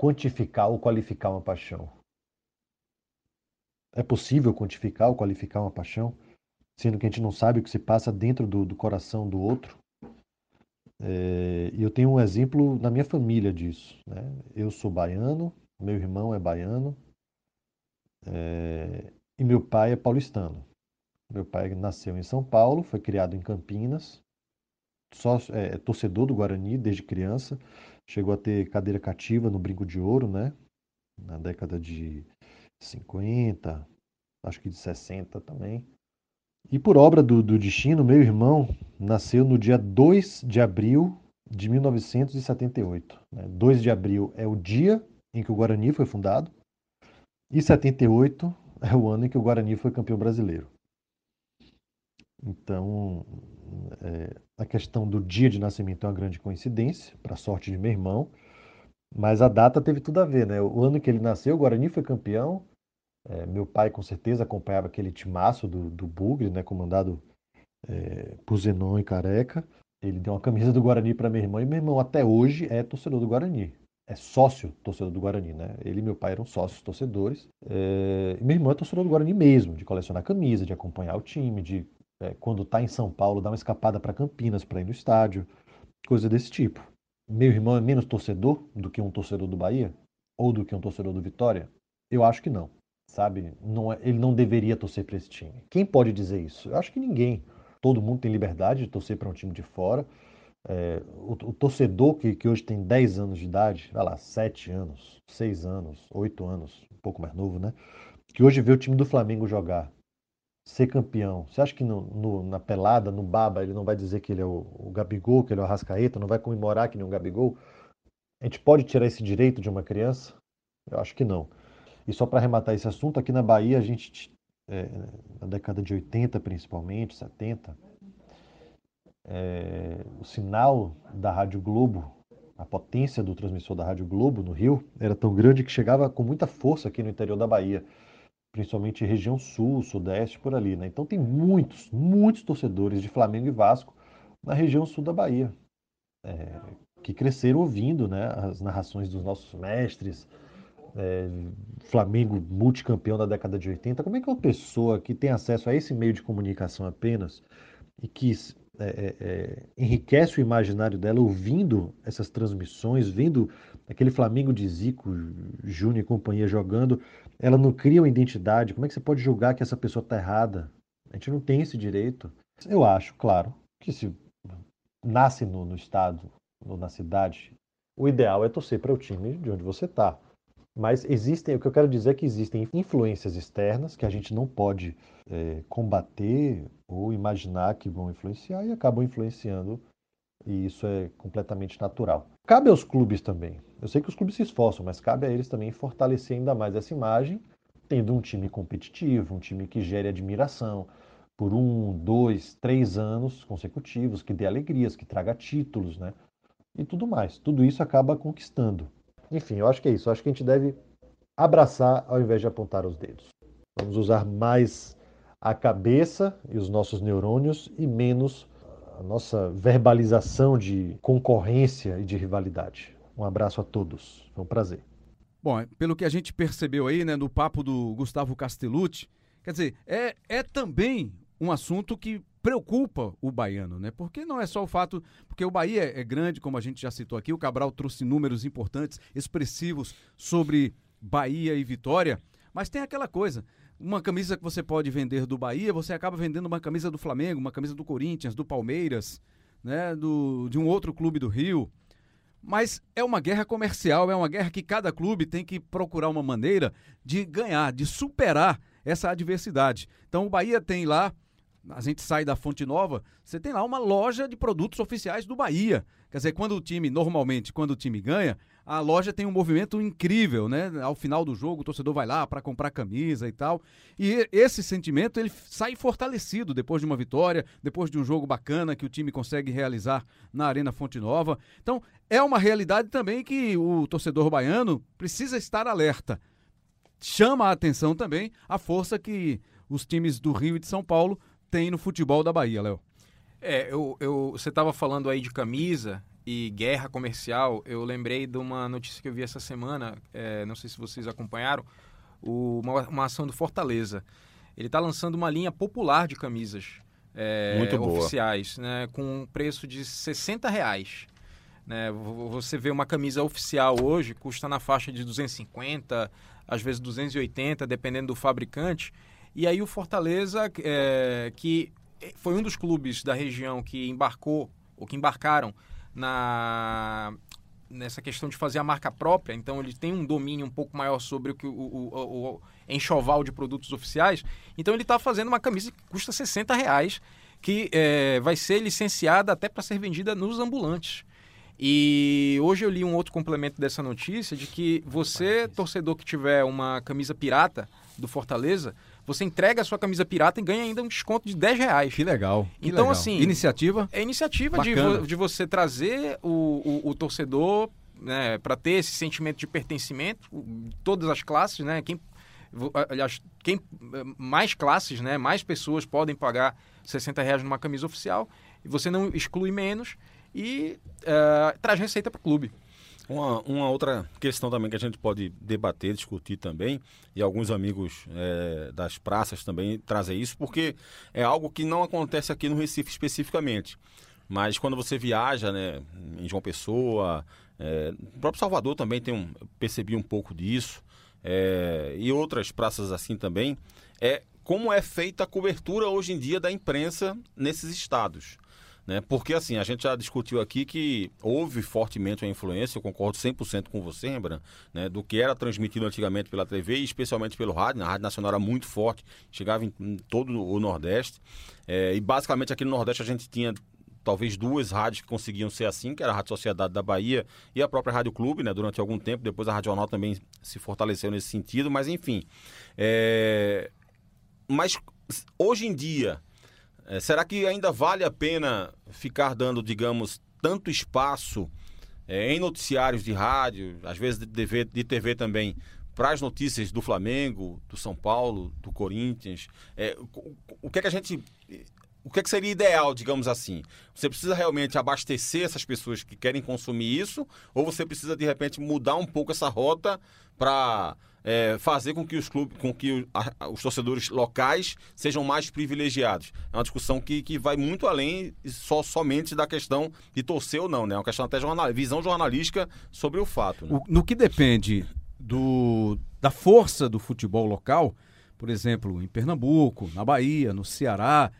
quantificar ou qualificar uma paixão? É possível quantificar ou qualificar uma paixão, sendo que a gente não sabe o que se passa dentro do, do coração do outro? É, e eu tenho um exemplo na minha família disso. Né? Eu sou baiano, meu irmão é baiano é, e meu pai é paulistano. Meu pai nasceu em São Paulo, foi criado em Campinas, só, é, é, torcedor do Guarani desde criança, chegou a ter cadeira cativa no Brinco de Ouro, né? Na década de 50, acho que de 60 também. E por obra do, do destino, meu irmão nasceu no dia 2 de abril de 1978. Né? 2 de abril é o dia em que o Guarani foi fundado, e 78 é o ano em que o Guarani foi campeão brasileiro. Então, é, a questão do dia de nascimento é uma grande coincidência, para sorte de meu irmão, mas a data teve tudo a ver, né? O ano que ele nasceu, o Guarani foi campeão, é, meu pai, com certeza, acompanhava aquele timaço do, do Bugre, né, comandado é, por Zenon e Careca. Ele deu uma camisa do Guarani para meu irmão e meu irmão até hoje é torcedor do Guarani. É sócio torcedor do Guarani, né? Ele e meu pai eram sócios torcedores. É, e meu irmão é torcedor do Guarani mesmo, de colecionar camisa, de acompanhar o time, de é, quando está em São Paulo dar uma escapada para Campinas para ir no estádio, coisa desse tipo. Meu irmão é menos torcedor do que um torcedor do Bahia ou do que um torcedor do Vitória? Eu acho que não sabe? Não, é, ele não deveria torcer para esse time. Quem pode dizer isso? Eu acho que ninguém. Todo mundo tem liberdade de torcer para um time de fora. É, o, o, torcedor que, que hoje tem 10 anos de idade, vai lá, 7 anos, 6 anos, 8 anos, um pouco mais novo, né? Que hoje vê o time do Flamengo jogar, ser campeão. Você acha que no, no, na pelada, no baba, ele não vai dizer que ele é o, o Gabigol, que ele é o Arrascaeta, não vai comemorar que nem um Gabigol? A gente pode tirar esse direito de uma criança? Eu acho que não. E só para arrematar esse assunto, aqui na Bahia, a gente, é, na década de 80 principalmente, 70, é, o sinal da Rádio Globo, a potência do transmissor da Rádio Globo no Rio, era tão grande que chegava com muita força aqui no interior da Bahia, principalmente região sul, sudeste, por ali. Né? Então tem muitos, muitos torcedores de Flamengo e Vasco na região sul da Bahia, é, que cresceram ouvindo né, as narrações dos nossos mestres, é, Flamengo multicampeão da década de 80, como é que uma pessoa que tem acesso a esse meio de comunicação apenas e que é, é, é, enriquece o imaginário dela ouvindo essas transmissões, vendo aquele Flamengo de Zico, Júnior e companhia jogando, ela não cria uma identidade. Como é que você pode julgar que essa pessoa está errada? A gente não tem esse direito. Eu acho, claro, que se nasce no, no estado ou na cidade, o ideal é torcer para o time de onde você está. Mas existem, o que eu quero dizer é que existem influências externas que a gente não pode é, combater ou imaginar que vão influenciar e acabam influenciando, e isso é completamente natural. Cabe aos clubes também. Eu sei que os clubes se esforçam, mas cabe a eles também fortalecer ainda mais essa imagem, tendo um time competitivo, um time que gere admiração por um, dois, três anos consecutivos, que dê alegrias, que traga títulos, né? E tudo mais. Tudo isso acaba conquistando. Enfim, eu acho que é isso. Eu acho que a gente deve abraçar ao invés de apontar os dedos. Vamos usar mais a cabeça e os nossos neurônios e menos a nossa verbalização de concorrência e de rivalidade. Um abraço a todos. Foi um prazer. Bom, pelo que a gente percebeu aí, né, no papo do Gustavo Castellucci, quer dizer, é, é também um assunto que preocupa o baiano, né? Porque não é só o fato. Porque o Bahia é grande, como a gente já citou aqui, o Cabral trouxe números importantes, expressivos sobre Bahia e Vitória, mas tem aquela coisa. Uma camisa que você pode vender do Bahia, você acaba vendendo uma camisa do Flamengo, uma camisa do Corinthians, do Palmeiras, né? do, de um outro clube do Rio. Mas é uma guerra comercial, é uma guerra que cada clube tem que procurar uma maneira de ganhar, de superar essa adversidade. Então o Bahia tem lá a gente sai da Fonte Nova, você tem lá uma loja de produtos oficiais do Bahia. Quer dizer, quando o time, normalmente, quando o time ganha, a loja tem um movimento incrível, né? Ao final do jogo, o torcedor vai lá para comprar camisa e tal. E esse sentimento, ele sai fortalecido depois de uma vitória, depois de um jogo bacana que o time consegue realizar na Arena Fonte Nova. Então, é uma realidade também que o torcedor baiano precisa estar alerta. Chama a atenção também a força que os times do Rio e de São Paulo tem no futebol da Bahia, Léo. É, eu, eu, você estava falando aí de camisa e guerra comercial. Eu lembrei de uma notícia que eu vi essa semana, é, não sei se vocês acompanharam, o, uma, uma, ação do Fortaleza. Ele está lançando uma linha popular de camisas é, oficiais, né, com um preço de 60 reais. Né? Você vê uma camisa oficial hoje, custa na faixa de 250, às vezes 280, dependendo do fabricante. E aí o Fortaleza, é, que foi um dos clubes da região que embarcou, ou que embarcaram na nessa questão de fazer a marca própria, então ele tem um domínio um pouco maior sobre o que o, o, o enxoval de produtos oficiais. Então ele está fazendo uma camisa que custa 60 reais, que é, vai ser licenciada até para ser vendida nos ambulantes. E hoje eu li um outro complemento dessa notícia de que você, torcedor que tiver uma camisa pirata do Fortaleza, você entrega a sua camisa pirata e ganha ainda um desconto de 10 reais. Que legal. Que então, legal. assim. Iniciativa? É iniciativa de, de, você trazer o, o, o torcedor né, para ter esse sentimento de pertencimento, todas as classes, né? Quem, aliás, quem, mais classes, né? Mais pessoas podem pagar 60 reais numa camisa oficial e você não exclui menos e uh, traz receita para o clube. Uma, uma, outra questão também que a gente pode debater, discutir também, e alguns amigos é, das praças também trazem isso, porque é algo que não acontece aqui no Recife especificamente. Mas quando você viaja, né, em João Pessoa, é, no próprio Salvador também tem um, percebi um pouco disso, é, e outras praças assim também, é como é feita a cobertura hoje em dia da imprensa nesses estados. Né? Porque, assim, a gente já discutiu aqui que houve fortemente uma influência, eu concordo 100% com você, Rembrandt, né? do que era transmitido antigamente pela TV e especialmente pelo rádio. A Rádio Nacional era muito forte, chegava em, em todo o Nordeste. É, e basicamente aqui no Nordeste a gente tinha talvez duas rádios que conseguiam ser assim, que era a Rádio Sociedade da Bahia e a própria Rádio Clube, né, durante algum tempo. Depois a Rádio Jornal também se fortaleceu nesse sentido, mas enfim. É... Mas hoje em dia, é, será que ainda vale a pena ficar dando, digamos, tanto espaço é, em noticiários de rádio, às vezes de TV, de TV também, para as notícias do Flamengo, do São Paulo, do Corinthians? É, o, o que é que a gente o que, é que, seria ideal, digamos assim? Você precisa realmente abastecer essas pessoas que querem consumir isso, ou você precisa de repente mudar um pouco essa rota para é, fazer com que os clubes, com que os torcedores locais sejam mais privilegiados. É uma discussão que, que vai muito além só somente da questão de torcer ou não, né? É uma questão até jornal, visão jornalística sobre o fato. Né? O, no que depende do, da força do futebol local, por exemplo, em Pernambuco, na Bahia, no Ceará,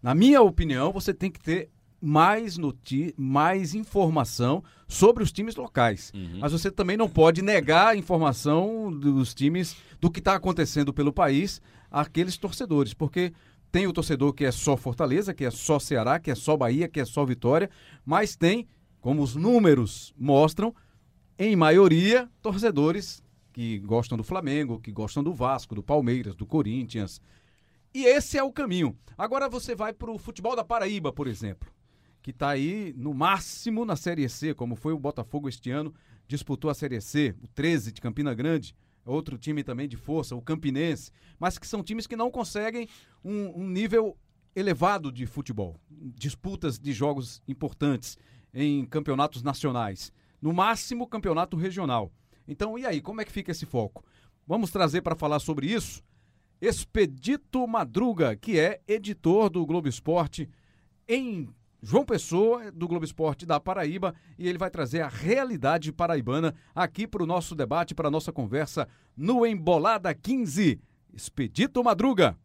na minha opinião, você tem que ter mais, noti mais informação sobre os times locais. Uhum. Mas você também não pode negar a informação dos times, do que está acontecendo pelo país, àqueles torcedores, porque tem o torcedor que é só Fortaleza, que é só Ceará, que é só Bahia, que é só Vitória, mas tem, como os números mostram, em maioria, torcedores que gostam do Flamengo, que gostam do Vasco, do Palmeiras, do Corinthians. E esse é o caminho. Agora você vai para o futebol da Paraíba, por exemplo que está aí no máximo na Série C, como foi o Botafogo este ano, disputou a Série C, o 13 de Campina Grande, outro time também de força, o Campinense, mas que são times que não conseguem um, um nível elevado de futebol, disputas de jogos importantes em campeonatos nacionais, no máximo campeonato regional. Então, e aí, como é que fica esse foco? Vamos trazer para falar sobre isso Expedito Madruga, que é editor do Globo Esporte em João Pessoa, do Globo Esporte da Paraíba, e ele vai trazer a realidade paraibana aqui para o nosso debate, para a nossa conversa no Embolada 15. Expedito Madruga.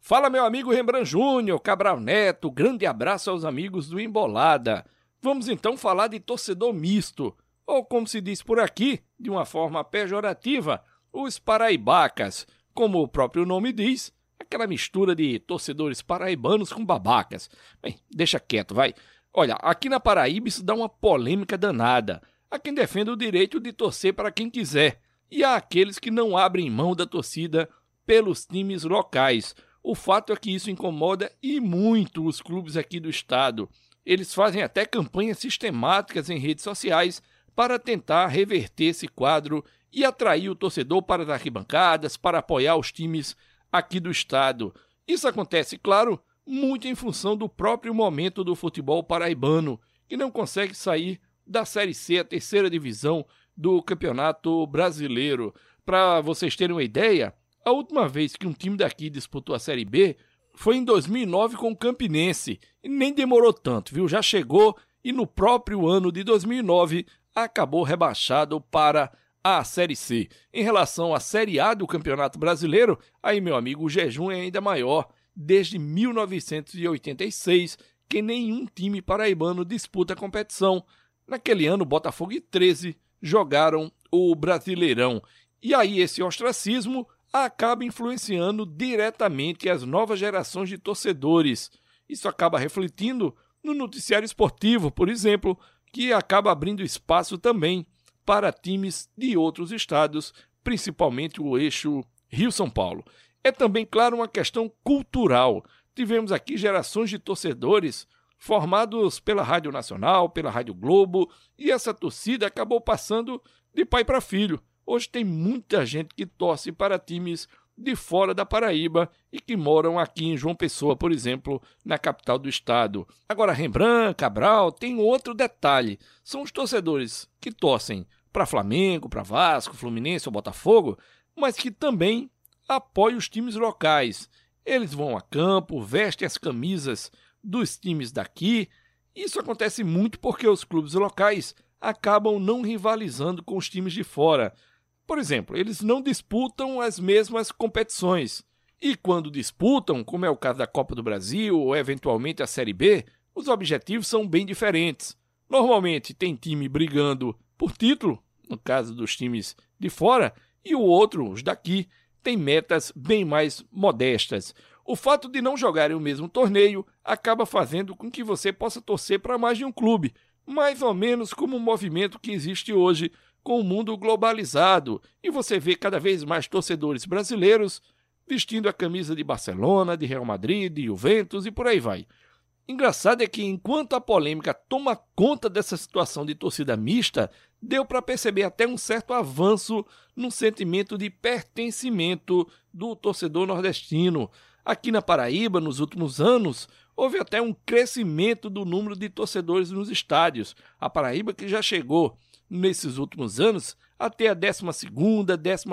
Fala, meu amigo Rembrandt Júnior, Cabral Neto, grande abraço aos amigos do Embolada. Vamos então falar de torcedor misto, ou como se diz por aqui, de uma forma pejorativa, os paraibacas como o próprio nome diz, aquela mistura de torcedores paraibanos com babacas. Bem, deixa quieto, vai. Olha, aqui na Paraíba isso dá uma polêmica danada. Há quem defenda o direito de torcer para quem quiser, e há aqueles que não abrem mão da torcida pelos times locais. O fato é que isso incomoda e muito os clubes aqui do estado. Eles fazem até campanhas sistemáticas em redes sociais para tentar reverter esse quadro e atrair o torcedor para as arquibancadas, para apoiar os times aqui do estado. Isso acontece, claro, muito em função do próprio momento do futebol paraibano, que não consegue sair da Série C, a terceira divisão do Campeonato Brasileiro. Para vocês terem uma ideia, a última vez que um time daqui disputou a Série B foi em 2009 com o Campinense, e nem demorou tanto, viu? Já chegou e no próprio ano de 2009 acabou rebaixado para a Série C. Em relação à Série A do Campeonato Brasileiro, aí, meu amigo, o jejum é ainda maior. Desde 1986, que nenhum time paraibano disputa a competição. Naquele ano, Botafogo e 13 jogaram o Brasileirão. E aí, esse ostracismo acaba influenciando diretamente as novas gerações de torcedores. Isso acaba refletindo no noticiário esportivo, por exemplo, que acaba abrindo espaço também para times de outros estados, principalmente o eixo Rio-São Paulo. É também, claro, uma questão cultural. Tivemos aqui gerações de torcedores formados pela Rádio Nacional, pela Rádio Globo, e essa torcida acabou passando de pai para filho. Hoje tem muita gente que torce para times de fora da Paraíba e que moram aqui em João Pessoa, por exemplo, na capital do estado. Agora, Rembrandt, Cabral, tem outro detalhe: são os torcedores que torcem para Flamengo, para Vasco, Fluminense ou Botafogo, mas que também apoiam os times locais. Eles vão a campo, vestem as camisas dos times daqui. Isso acontece muito porque os clubes locais acabam não rivalizando com os times de fora. Por exemplo, eles não disputam as mesmas competições. E quando disputam, como é o caso da Copa do Brasil ou eventualmente a Série B, os objetivos são bem diferentes. Normalmente tem time brigando por título, no caso dos times de fora, e o outro, os daqui, tem metas bem mais modestas. O fato de não jogarem o mesmo torneio acaba fazendo com que você possa torcer para mais de um clube, mais ou menos como o movimento que existe hoje com o mundo globalizado e você vê cada vez mais torcedores brasileiros vestindo a camisa de Barcelona, de Real Madrid, de Juventus e por aí vai. Engraçado é que enquanto a polêmica toma conta dessa situação de torcida mista, deu para perceber até um certo avanço no sentimento de pertencimento do torcedor nordestino. Aqui na Paraíba, nos últimos anos, houve até um crescimento do número de torcedores nos estádios. A Paraíba que já chegou nesses últimos anos até a 12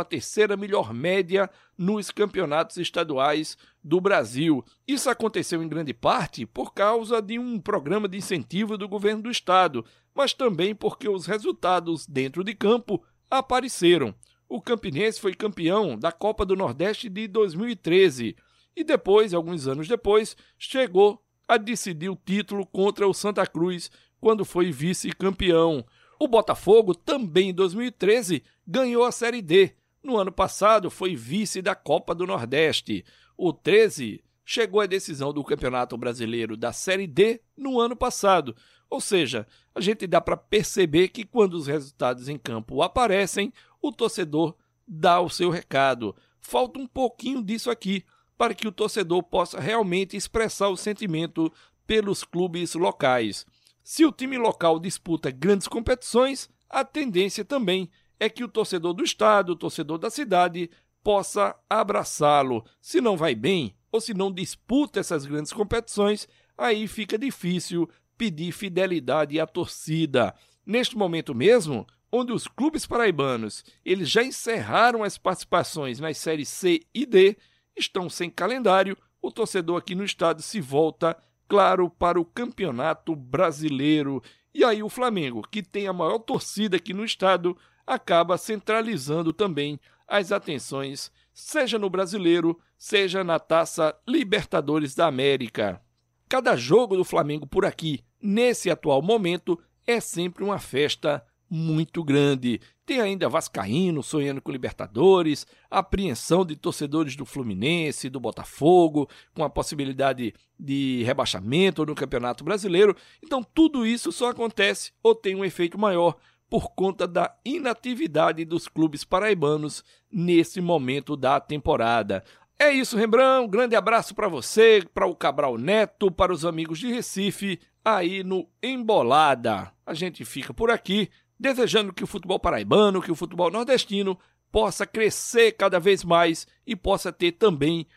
13 melhor média nos campeonatos estaduais do Brasil. Isso aconteceu em grande parte por causa de um programa de incentivo do governo do estado, mas também porque os resultados dentro de campo apareceram. O Campinense foi campeão da Copa do Nordeste de 2013 e depois, alguns anos depois, chegou a decidir o título contra o Santa Cruz quando foi vice-campeão. O Botafogo, também em 2013, ganhou a Série D. No ano passado, foi vice da Copa do Nordeste. O 13 chegou à decisão do Campeonato Brasileiro da Série D no ano passado. Ou seja, a gente dá para perceber que quando os resultados em campo aparecem, o torcedor dá o seu recado. Falta um pouquinho disso aqui para que o torcedor possa realmente expressar o sentimento pelos clubes locais. Se o time local disputa grandes competições, a tendência também é que o torcedor do estado, o torcedor da cidade, possa abraçá-lo. Se não vai bem ou se não disputa essas grandes competições, aí fica difícil pedir fidelidade à torcida. Neste momento mesmo, onde os clubes paraibanos eles já encerraram as participações nas séries C e D, estão sem calendário, o torcedor aqui no estado se volta claro, para o Campeonato Brasileiro. E aí o Flamengo, que tem a maior torcida aqui no estado, acaba centralizando também as atenções, seja no Brasileiro, seja na Taça Libertadores da América. Cada jogo do Flamengo por aqui, nesse atual momento, é sempre uma festa muito grande. Tem ainda Vascaíno sonhando com Libertadores, apreensão de torcedores do Fluminense, do Botafogo, com a possibilidade de rebaixamento no Campeonato Brasileiro. Então, tudo isso só acontece ou tem um efeito maior por conta da inatividade dos clubes paraibanos nesse momento da temporada. É isso, Rembrandt. Um grande abraço para você, para o Cabral Neto, para os amigos de Recife, aí no Embolada. A gente fica por aqui, desejando que o futebol paraibano, que o futebol nordestino possa crescer cada vez mais e possa ter também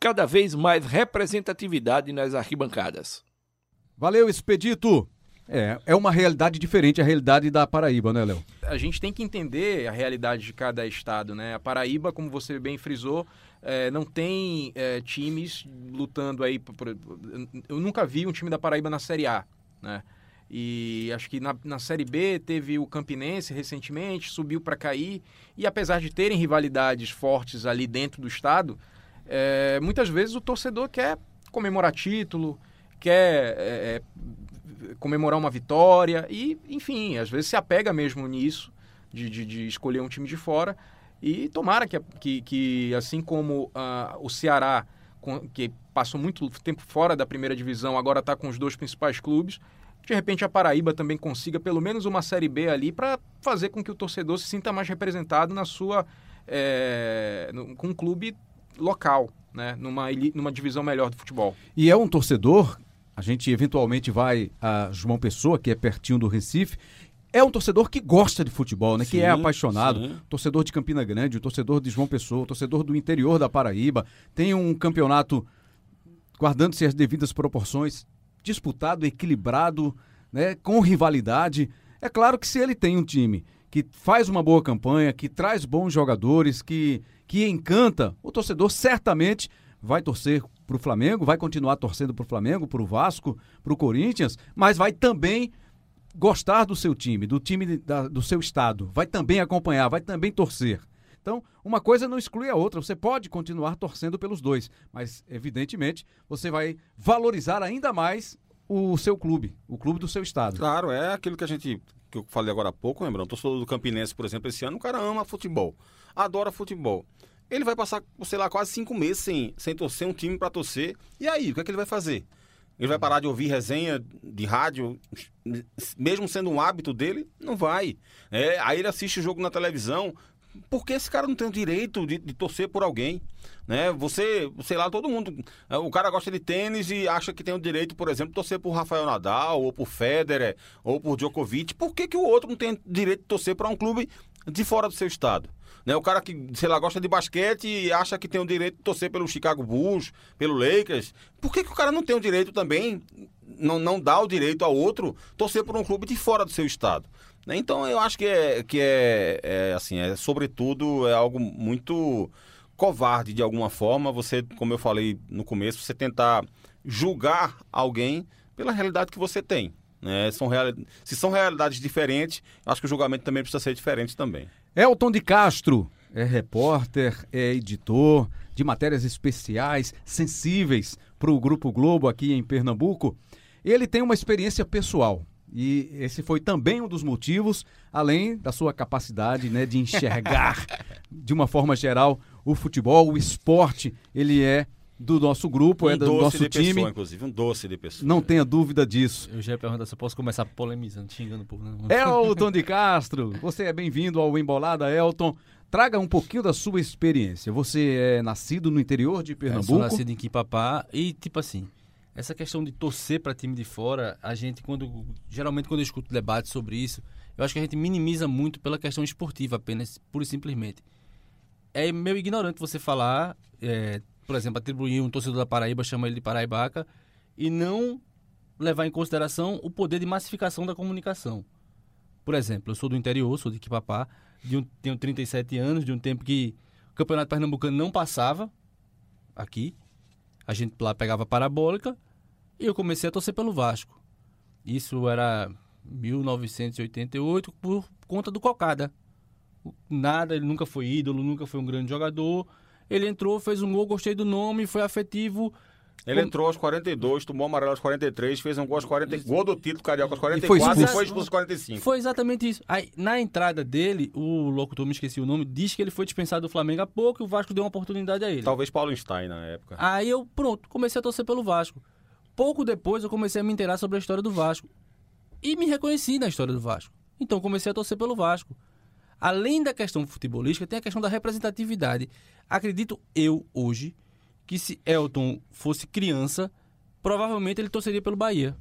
cada vez mais representatividade nas arquibancadas. Valeu, Expedito! É, é uma realidade diferente a realidade da Paraíba, né, Léo? A gente tem que entender a realidade de cada estado, né? A Paraíba, como você bem frisou, é, não tem é, times lutando aí. Por, por, eu nunca vi um time da Paraíba na Série A, né? E acho que na, na Série B teve o Campinense recentemente, subiu para cair. E apesar de terem rivalidades fortes ali dentro do estado, é, muitas vezes o torcedor quer comemorar título, quer é, comemorar uma vitória e, enfim, às vezes se apega mesmo nisso, de, de, de escolher um time de fora. E tomara que, que, que assim como uh, o Ceará, que passou muito tempo fora da primeira divisão, agora está com os dois principais clubes, de repente a Paraíba também consiga pelo menos uma Série B ali para fazer com que o torcedor se sinta mais representado na sua é, no, com um clube local, né, numa, numa divisão melhor do futebol. E é um torcedor a gente eventualmente vai a João Pessoa, que é pertinho do Recife. É um torcedor que gosta de futebol, né? Sim, que é apaixonado. Sim. Torcedor de Campina Grande, o torcedor de João Pessoa, o torcedor do interior da Paraíba. Tem um campeonato, guardando-se as devidas proporções, disputado, equilibrado, né? com rivalidade. É claro que se ele tem um time que faz uma boa campanha, que traz bons jogadores, que, que encanta, o torcedor certamente vai torcer para o Flamengo, vai continuar torcendo para o Flamengo, para o Vasco, para o Corinthians, mas vai também gostar do seu time, do time da, do seu estado, vai também acompanhar, vai também torcer. Então, uma coisa não exclui a outra. Você pode continuar torcendo pelos dois, mas, evidentemente, você vai valorizar ainda mais o seu clube, o clube do seu estado. Claro, é aquilo que a gente que eu falei agora há pouco, lembrando, o torcedor do Campinense, por exemplo, esse ano, o cara ama futebol, adora futebol ele vai passar, sei lá, quase cinco meses sem, sem torcer um time para torcer. E aí, o que é que ele vai fazer? Ele vai parar de ouvir resenha de rádio, mesmo sendo um hábito dele? Não vai. É, aí ele assiste o jogo na televisão. Por que esse cara não tem o direito de, de, torcer por alguém? Né? Você, sei lá, todo mundo. O cara gosta de tênis e acha que tem o direito, por exemplo, de torcer por Rafael Nadal, ou por Federer, ou por Djokovic. Por que, que o outro não tem direito de torcer para um clube de fora do seu estado? Né? O cara que, sei lá, gosta de basquete e acha que tem o direito de torcer pelo Chicago Bulls, pelo Lakers. Por que, que o cara não tem o direito também, não, não dá o direito ao outro, torcer por um clube de fora do seu estado? Né? Então eu acho que é, que é, é assim, é sobretudo é algo muito covarde de alguma forma, você, como eu falei no começo, você tentar julgar alguém pela realidade que você tem. Né? São real... Se são realidades diferentes, acho que o julgamento também precisa ser diferente também. Elton de Castro é repórter, é editor de matérias especiais, sensíveis para o Grupo Globo aqui em Pernambuco. Ele tem uma experiência pessoal. E esse foi também um dos motivos, além da sua capacidade né, de enxergar de uma forma geral o futebol, o esporte. Ele é do nosso grupo, um é do nosso time. Pessoa, inclusive, um doce de pessoa. Não tenha dúvida disso. Eu já ia perguntar se eu posso começar polemizando, xingando um pouco. Não. Elton de Castro, você é bem-vindo ao Embolada, Elton. Traga um pouquinho da sua experiência. Você é nascido no interior de Pernambuco? Eu sou nascido em Quipapá e, tipo assim, essa questão de torcer para time de fora, a gente, quando geralmente, quando eu escuto debates sobre isso, eu acho que a gente minimiza muito pela questão esportiva apenas, pura e simplesmente. É meio ignorante você falar, é, por exemplo, atribuir um torcedor da Paraíba, chama ele de paraibaca, e não levar em consideração o poder de massificação da comunicação. Por exemplo, eu sou do interior, sou de Quipapá, de um, tenho 37 anos, de um tempo que o Campeonato Pernambucano não passava aqui. A gente lá pegava parabólica e eu comecei a torcer pelo Vasco. Isso era 1988 por conta do Cocada. Nada, ele nunca foi ídolo, nunca foi um grande jogador, ele entrou, fez um gol, gostei do nome, foi afetivo. Ele entrou aos 42, tomou amarelo aos 43, fez um gol aos 40, gol do título carioca aos foi 44 e expulso. foi expulso aos 45. Foi exatamente isso. Aí, na entrada dele, o locutor, me esqueci o nome, disse que ele foi dispensado do Flamengo há pouco e o Vasco deu uma oportunidade a ele. Talvez Paulo Stein na época. Aí eu, pronto, comecei a torcer pelo Vasco. Pouco depois eu comecei a me inteirar sobre a história do Vasco. E me reconheci na história do Vasco. Então comecei a torcer pelo Vasco. Além da questão futebolística, tem a questão da representatividade. Acredito eu, hoje, que se Elton fosse criança, provavelmente ele torceria pelo Bahia.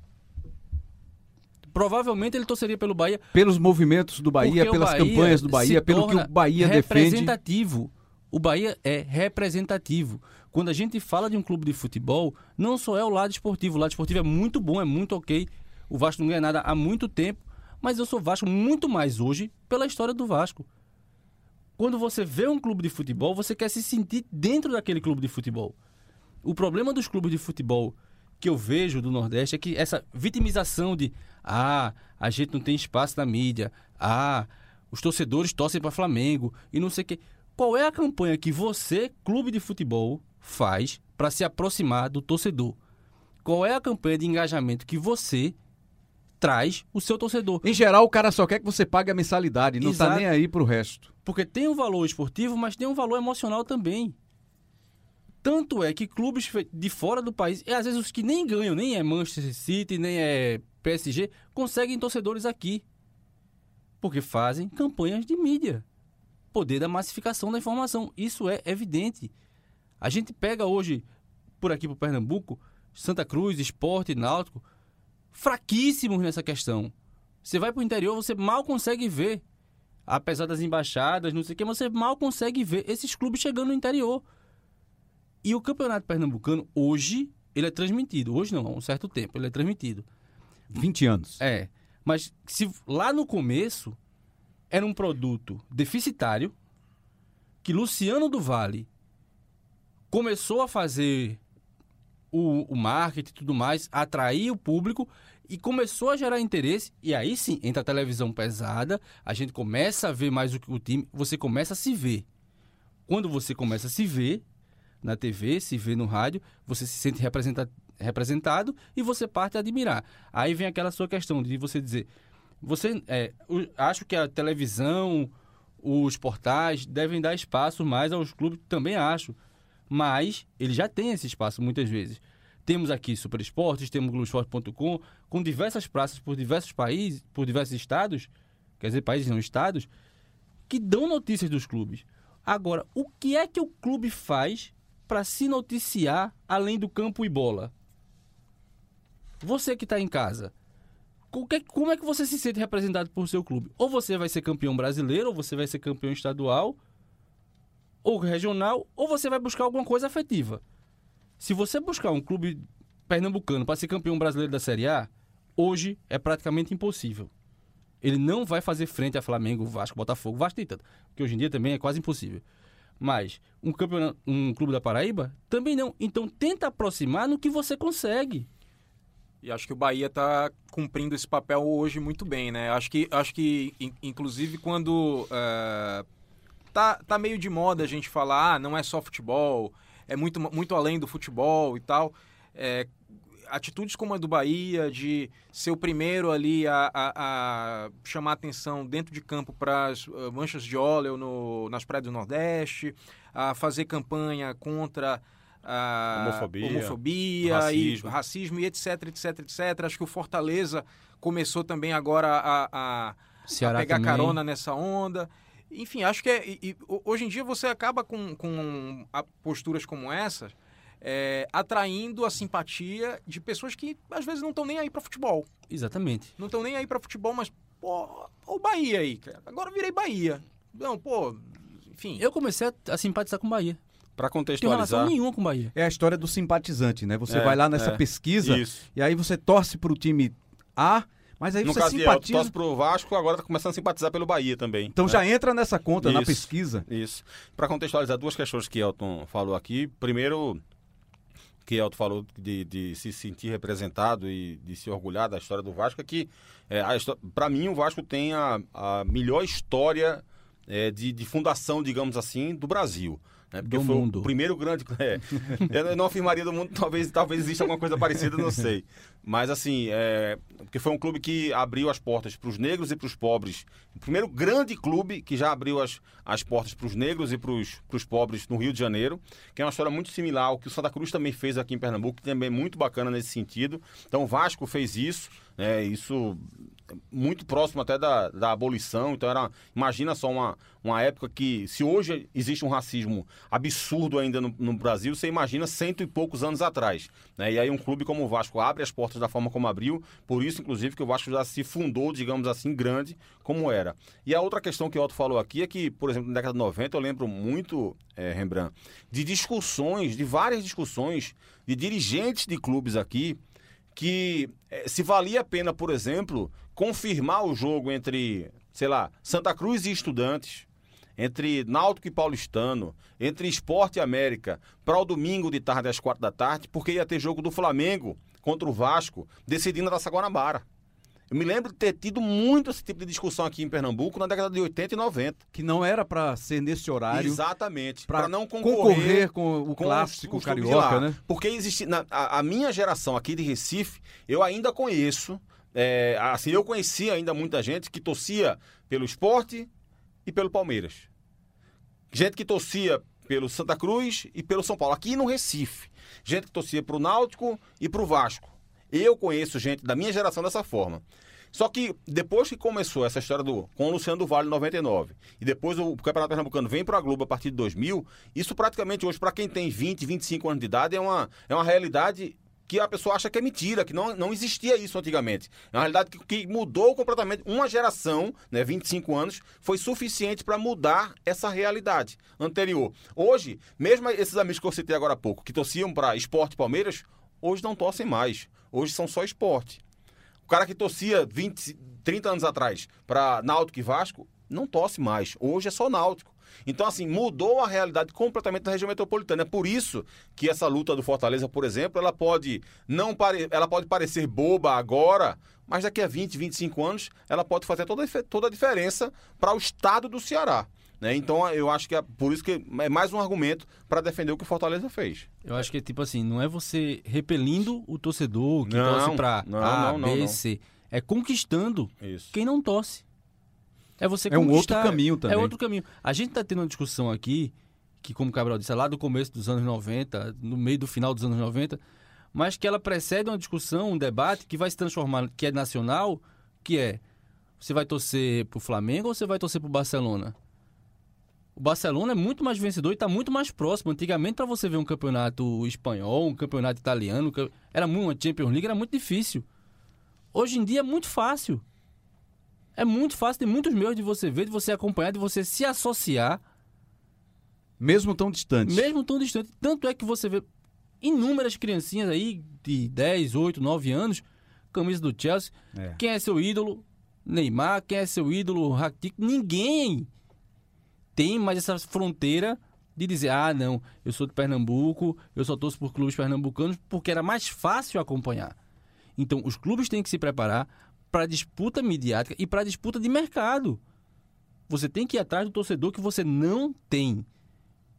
Provavelmente ele torceria pelo Bahia Pelos movimentos do Bahia, pelas Bahia campanhas do Bahia, pelo que o Bahia defende. representativo. O Bahia é representativo. Quando a gente fala de um clube de futebol, não só é o lado esportivo. O lado esportivo é muito bom, é muito ok. O Vasco não ganha nada há muito tempo, mas eu sou Vasco muito mais hoje pela história do Vasco. Quando você vê um clube de futebol, você quer se sentir dentro daquele clube de futebol. O problema dos clubes de futebol que eu vejo do Nordeste é que essa vitimização de ah, a gente não tem espaço na mídia, ah, os torcedores torcem para Flamengo e não sei o quê. Qual é a campanha que você, clube de futebol, faz para se aproximar do torcedor? Qual é a campanha de engajamento que você traz o seu torcedor? Em geral, o cara só quer que você pague a mensalidade, não tá Exato. nem aí pro resto. Porque tem um valor esportivo, mas tem um valor emocional também. Tanto é que clubes de fora do país, e às vezes os que nem ganham, nem é Manchester City, nem é PSG, conseguem torcedores aqui. Porque fazem campanhas de mídia. Poder da massificação da informação. Isso é evidente. A gente pega hoje, por aqui pro Pernambuco, Santa Cruz, Esporte, Náutico, fraquíssimos nessa questão. Você vai pro interior, você mal consegue ver apesar das embaixadas, não sei o que, você mal consegue ver esses clubes chegando no interior. E o Campeonato Pernambucano, hoje, ele é transmitido. Hoje não, há um certo tempo, ele é transmitido. 20 anos. É. Mas se lá no começo era um produto deficitário que Luciano do Vale começou a fazer o, o marketing e tudo mais, atrair o público e começou a gerar interesse. E aí sim, entra a televisão pesada, a gente começa a ver mais o o time, você começa a se ver. Quando você começa a se ver na TV, se vê no rádio, você se sente representa- representado e você parte a admirar. Aí vem aquela sua questão de você dizer, você é, o- acho que a televisão, os portais devem dar espaço mais aos clubes, também acho. Mas ele já tem esse espaço muitas vezes. Temos aqui Super Esportes, temos Globoesporte.com, com diversas praças por diversos países, por diversos estados, quer dizer, países não estados, que dão notícias dos clubes. Agora, o que é que o clube faz para se noticiar além do campo e bola? Você que está em casa, como é que você se sente representado por seu clube? Ou você vai ser campeão brasileiro, ou você vai ser campeão estadual, ou regional, ou você vai buscar alguma coisa afetiva. Se você buscar um clube pernambucano para ser campeão brasileiro da Série A, hoje é praticamente impossível. Ele não vai fazer frente a Flamengo, Vasco, Botafogo, Vasco tem tanto, que hoje em dia também é quase impossível. Mas um, campeonato, um clube da Paraíba também não. Então tenta aproximar no que você consegue. E acho que o Bahia está cumprindo esse papel hoje muito bem, né? Acho que, acho que in- inclusive, quando é, tá, tá meio de moda a gente falar, ah, não é só futebol, é muito, muito além do futebol e tal. É, atitudes como a do Bahia, de ser o primeiro ali a, a- a chamar atenção dentro de campo para as eh, manchas de óleo no, nas praias do Nordeste, a fazer campanha contra a Homofobia, homofobia racismo. e racismo e etc, etc, etc. Acho que o Fortaleza começou também agora a, a, a pegar também. carona nessa onda. Enfim, acho que é, e- e ho- hoje em dia você acaba com, com a- posturas como essas é, atraindo a simpatia de pessoas que às vezes não estão nem aí para futebol. Exatamente. Não estão nem aí para futebol, mas, pô, o Bahia aí, cara. Agora eu virei Bahia. Não, pô, enfim. Eu comecei a, a simpatizar com o Bahia. Para Não tenho relação contextualizar. nenhuma com o Bahia. É a história do simpatizante, né? Você É, vai lá nessa é. pesquisa Isso. e aí você torce pro time A, mas aí No você caso de simpatiza. torce pro Vasco, agora tá começando a simpatizar pelo Bahia também. Então né? já entra nessa conta, na Isso. pesquisa. Isso. Para contextualizar duas questões que Elton falou aqui. Primeiro, que Elton falou de, de se sentir representado e de se orgulhar da história do Vasco, é que, é, para mim, o Vasco tem a, a melhor história é, de, de fundação, digamos assim, do Brasil. Né? Porque Do foi mundo. o primeiro grande. é. eu não afirmaria do mundo, talvez, talvez exista alguma coisa parecida, não sei. Mas assim, é, porque foi um clube que abriu as portas para os negros e para os pobres. O primeiro grande clube que já abriu as, as portas para os negros e para os pobres no Rio de Janeiro, que é uma história muito similar ao que o Santa Cruz também fez aqui em Pernambuco, que também é muito bacana nesse sentido. Então o Vasco fez isso, né? Isso muito próximo até da, da abolição. Então era, imagina só uma, uma época que, se hoje existe um racismo absurdo ainda no, no Brasil, você imagina cento e poucos anos atrás. Né? E aí um clube como o Vasco abre as portas da forma como abriu, por isso, inclusive, que o Vasco já se fundou, digamos assim, grande como era. E a outra questão que o Otto falou aqui é que, por exemplo, na década de 90, eu lembro muito, é, Rembrandt, de discussões, de várias discussões de dirigentes de clubes aqui, que eh, se valia a pena, por exemplo, confirmar o jogo entre, sei lá, Santa Cruz e Estudantes, entre Náutico e Paulistano, entre Esporte e América, para o domingo de tarde às quatro da tarde, porque ia ter jogo do Flamengo contra o Vasco, decidindo a Taça Guanabara. Eu me lembro de ter tido muito esse tipo de discussão aqui em Pernambuco na década de 80 e 90. Que não era pra ser nesse horário. Exatamente. Para não concorrer, concorrer, com o com clássico os carioca, né? Porque existe. na- a, a minha geração aqui de Recife, eu ainda conheço. É, assim, eu conhecia ainda muita gente que torcia pelo esporte e pelo Palmeiras. Gente que torcia pelo Santa Cruz e pelo São Paulo, aqui no Recife. Gente que torcia pro Náutico e pro Vasco. Eu conheço gente da minha geração dessa forma. Só que depois que começou essa história do com o Luciano do Vale em 99 e depois o Campeonato Pernambucano vem para a Globo a partir de 2000, isso praticamente hoje para quem tem 20, 25 anos de idade é uma, é uma realidade que a pessoa acha que é mentira, que não, não existia isso antigamente. É uma realidade que, que mudou completamente. Uma geração, né, 25 anos, foi suficiente para mudar essa realidade anterior. Hoje, mesmo esses amigos que eu citei agora há pouco, que torciam para esporte Palmeiras, hoje não torcem mais. Hoje são só esporte. O cara que torcia 20, 30 anos atrás para Náutico e Vasco, não torce mais. Hoje é só Náutico. Então, assim, mudou a realidade completamente da região metropolitana. É por isso que essa luta do Fortaleza, por exemplo, ela pode não pare... ela pode parecer boba agora, mas daqui a 20, 25 anos, ela pode fazer toda, toda a diferença para o estado do Ceará. Né? Então, eu acho que é por isso que é mais um argumento para defender o que o Fortaleza fez. Eu acho que é tipo assim, não é você repelindo o torcedor que Não, torce não, A, não, B, não. C. É conquistando Isso. quem não torce. É você É um outro caminho também. É outro caminho. A gente tá tendo uma discussão aqui, que como o Cabral disse, é lá do começo dos anos 90, no meio do final dos anos 90, mas que ela precede uma discussão, um debate que vai se transformar, que é nacional, que é, você vai torcer pro Flamengo ou você vai torcer pro Barcelona? O Barcelona é muito mais vencedor e está muito mais próximo. Antigamente, para você ver um campeonato espanhol, um campeonato italiano, era muito, uma Champions League, era muito difícil. Hoje em dia é muito fácil. É muito fácil, tem muitos meios de você ver, de você acompanhar, de você se associar, Mesmo tão distante. mesmo tão distante. Tanto é que você vê inúmeras criancinhas aí de 10, 8, 9 anos, camisa do Chelsea. É. Quem é seu ídolo? Neymar. Quem é seu ídolo? Rakitic. Ninguém tem mais essa fronteira de dizer, ah, não, eu sou de Pernambuco, eu só torço por clubes pernambucanos, porque era mais fácil acompanhar. Então, os clubes têm que se preparar para a disputa midiática e para a disputa de mercado. Você tem que ir atrás do torcedor que você não tem.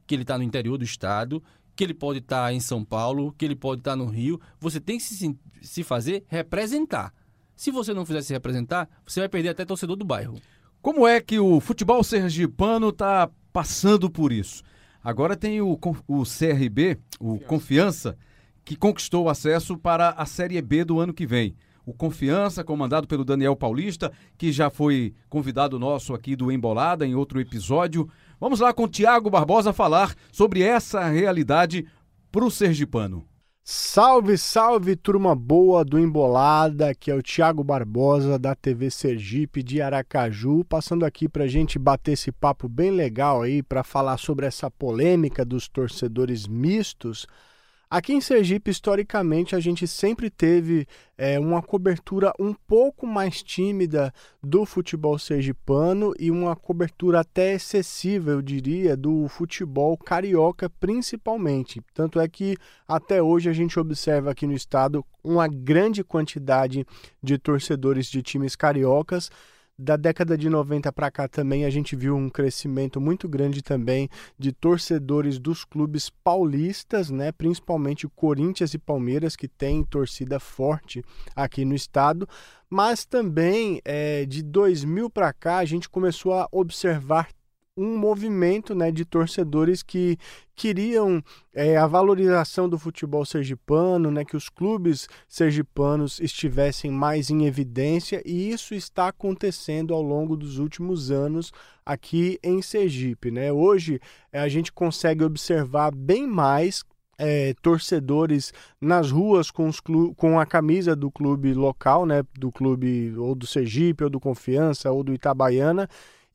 Que ele está no interior do estado, que ele pode estar em São Paulo, que ele pode estar no Rio. Você tem que se, se fazer representar. Se você não fizer se representar, você vai perder até torcedor do bairro. Como é que o futebol sergipano está passando por isso? Agora tem o, o CRB, o Confiança, que conquistou o acesso para a Série B do ano que vem. O Confiança, comandado pelo Daniel Paulista, que já foi convidado nosso aqui do Embolada em outro episódio. Vamos lá com Tiago Barbosa falar sobre essa realidade para o sergipano. Salve, salve, turma boa do Embolada, que é o Thiago Barbosa da TV Sergipe de Aracaju, passando aqui pra gente bater esse papo bem legal aí para falar sobre essa polêmica dos torcedores mistos. Aqui em Sergipe, historicamente, a gente sempre teve é, uma cobertura um pouco mais tímida do futebol sergipano e uma cobertura até excessiva, eu diria, do futebol carioca, principalmente. Tanto é que até hoje a gente observa aqui no estado uma grande quantidade de torcedores de times cariocas Da década de 90 para cá também a gente viu um crescimento muito grande também de torcedores dos clubes paulistas, né? principalmente Corinthians e Palmeiras, que têm torcida forte aqui no estado. Mas também é, de 2000 para cá a gente começou a observar um movimento né, de torcedores que queriam é, a valorização do futebol sergipano, né, que os clubes sergipanos estivessem mais em evidência, e isso está acontecendo ao longo dos últimos anos aqui em Sergipe. Né? Hoje é, a gente consegue observar bem mais é, torcedores nas ruas com, os com a camisa do clube local, né, do clube ou do Sergipe, ou do Confiança, ou do Itabaiana,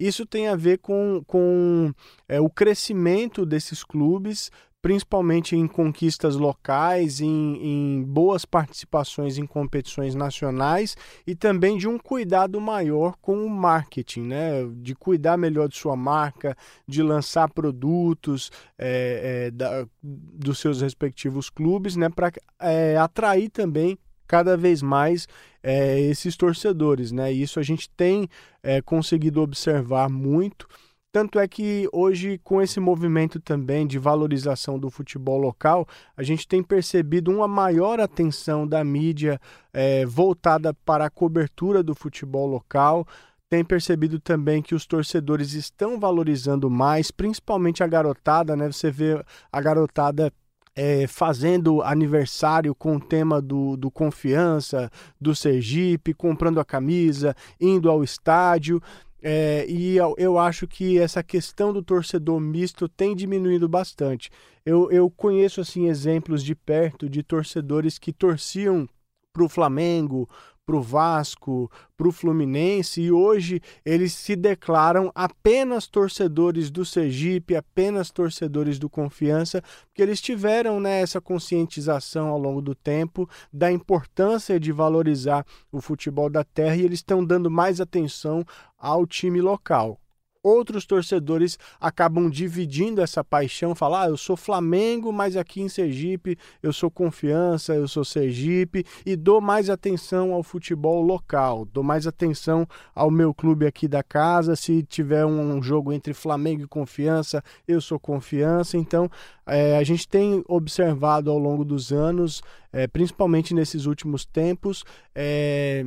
isso tem a ver com, com é, o crescimento desses clubes, principalmente em conquistas locais, em, em, boas participações em competições nacionais e também de um cuidado maior com o marketing, né? de cuidar melhor de sua marca, de lançar produtos é, é, da, dos seus respectivos clubes, né? para é, atrair também cada vez mais é, esses torcedores, né? Isso a gente tem é, conseguido observar muito. Tanto é que hoje, com esse movimento também de valorização do futebol local, a gente tem percebido uma maior atenção da mídia é, voltada para a cobertura do futebol local. Tem percebido também que os torcedores estão valorizando mais, principalmente a garotada, né? Você vê a garotada é, fazendo aniversário com o tema do, do Confiança, do Sergipe, comprando a camisa, indo ao estádio. É, e eu, eu, acho que essa questão do torcedor misto tem diminuído bastante. Eu, eu conheço assim exemplos de perto de torcedores que torciam para o Flamengo, para o Vasco, para o Fluminense e hoje eles se declaram apenas torcedores do Sergipe, apenas torcedores do Confiança, porque eles tiveram né, essa conscientização ao longo do tempo da importância de valorizar o futebol da terra e eles estão dando mais atenção ao time local outros torcedores acabam dividindo essa paixão, falar, ah, eu sou Flamengo, mas aqui em Sergipe eu sou Confiança, eu sou Sergipe e dou mais atenção ao futebol local, dou mais atenção ao meu clube aqui da casa, se tiver um jogo entre Flamengo e Confiança, eu sou Confiança, então é, a gente tem observado ao longo dos anos, é, principalmente nesses últimos tempos, é,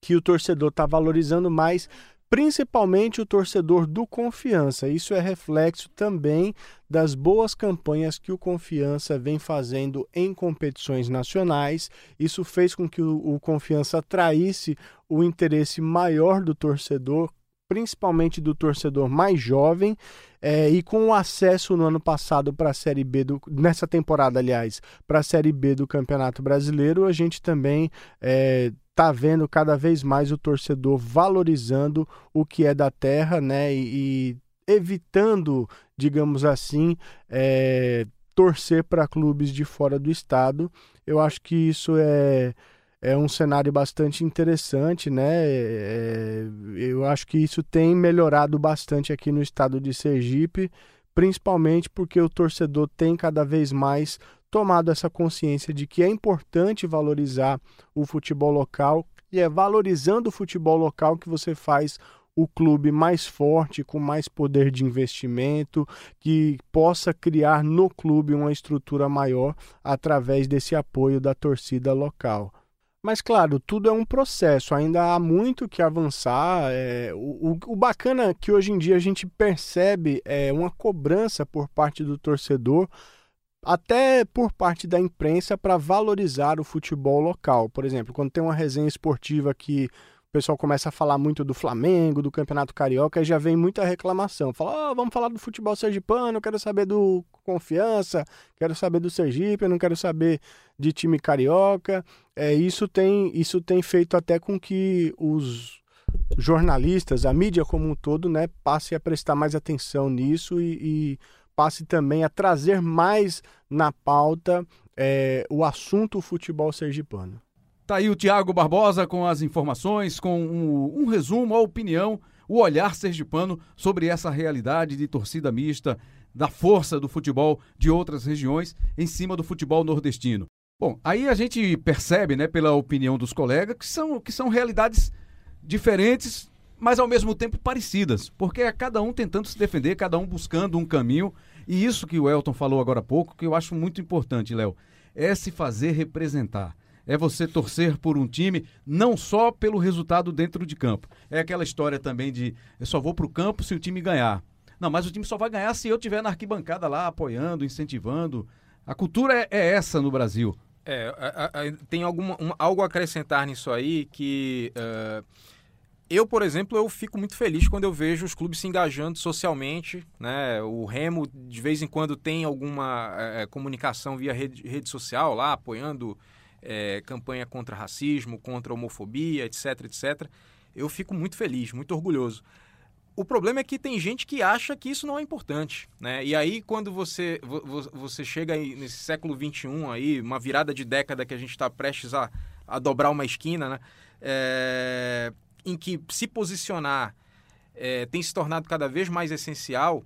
que o torcedor está valorizando mais principalmente o torcedor do Confiança. Isso é reflexo também das boas campanhas que o Confiança vem fazendo em competições nacionais. Isso fez com que o, Confiança atraísse o interesse maior do torcedor, principalmente do torcedor mais jovem. É, e com o acesso no ano passado para a Série B, do, nessa temporada, aliás, para a Série B do Campeonato Brasileiro, a gente também é, tá vendo cada vez mais o torcedor valorizando o que é da terra, né? E, e evitando, digamos assim, é, torcer para clubes de fora do estado. Eu acho que isso é, é um cenário bastante interessante, né? É, eu acho que isso tem melhorado bastante aqui no estado de Sergipe, principalmente porque o torcedor tem cada vez mais tomado essa consciência de que é importante valorizar o futebol local e é valorizando o futebol local que você faz o clube mais forte, com mais poder de investimento, que possa criar no clube uma estrutura maior através desse apoio da torcida local. Mas, claro, tudo é um processo, ainda há muito que avançar. É, o, o, bacana é que hoje em dia a gente percebe é, uma cobrança por parte do torcedor até por parte da imprensa para valorizar o futebol local. Por exemplo, quando tem uma resenha esportiva que pessoal começa a falar muito do Flamengo, do Campeonato Carioca, e já vem muita reclamação. Fala, oh, vamos falar do futebol sergipano, quero saber do Confiança, quero saber do Sergipe, não quero saber de time carioca. É, isso, tem, isso tem feito até com que os jornalistas, a mídia como um todo, né, passe a prestar mais atenção nisso e, e passe também a trazer mais na pauta é, o assunto futebol sergipano. Tá aí o Tiago Barbosa com as informações, com um, um resumo, a opinião, o olhar sergipano sobre essa realidade de torcida mista, da força do futebol de outras regiões em cima do futebol nordestino. Bom, aí a gente percebe, né, pela opinião dos colegas, que são, que são realidades diferentes mas ao mesmo tempo parecidas, porque é cada um tentando se defender, cada um buscando um caminho. E isso que o Elton falou agora há pouco, que eu acho muito importante, Léo, é se fazer representar. É você torcer por um time, não só pelo resultado dentro de campo. É aquela história também de eu só vou para o campo se o time ganhar. Não, mas o time só vai ganhar se eu estiver na arquibancada lá, apoiando, incentivando. A cultura é, é essa no Brasil. É, a, a, tem alguma, uma, algo a acrescentar nisso aí que. Uh, eu, por exemplo, eu fico muito feliz quando eu vejo os clubes se engajando socialmente, né? O Remo, de vez em quando, tem alguma é, comunicação via rede, rede social lá, apoiando é, campanha contra racismo, contra homofobia, etc, etc. Eu fico muito feliz, muito orgulhoso. O problema é que tem gente que acha que isso não é importante, né? E aí, quando você, você chega nesse século XXI, aí, uma virada de década que a gente está prestes a, a dobrar uma esquina, né? É, em que se posicionar é, tem se tornado cada vez mais essencial,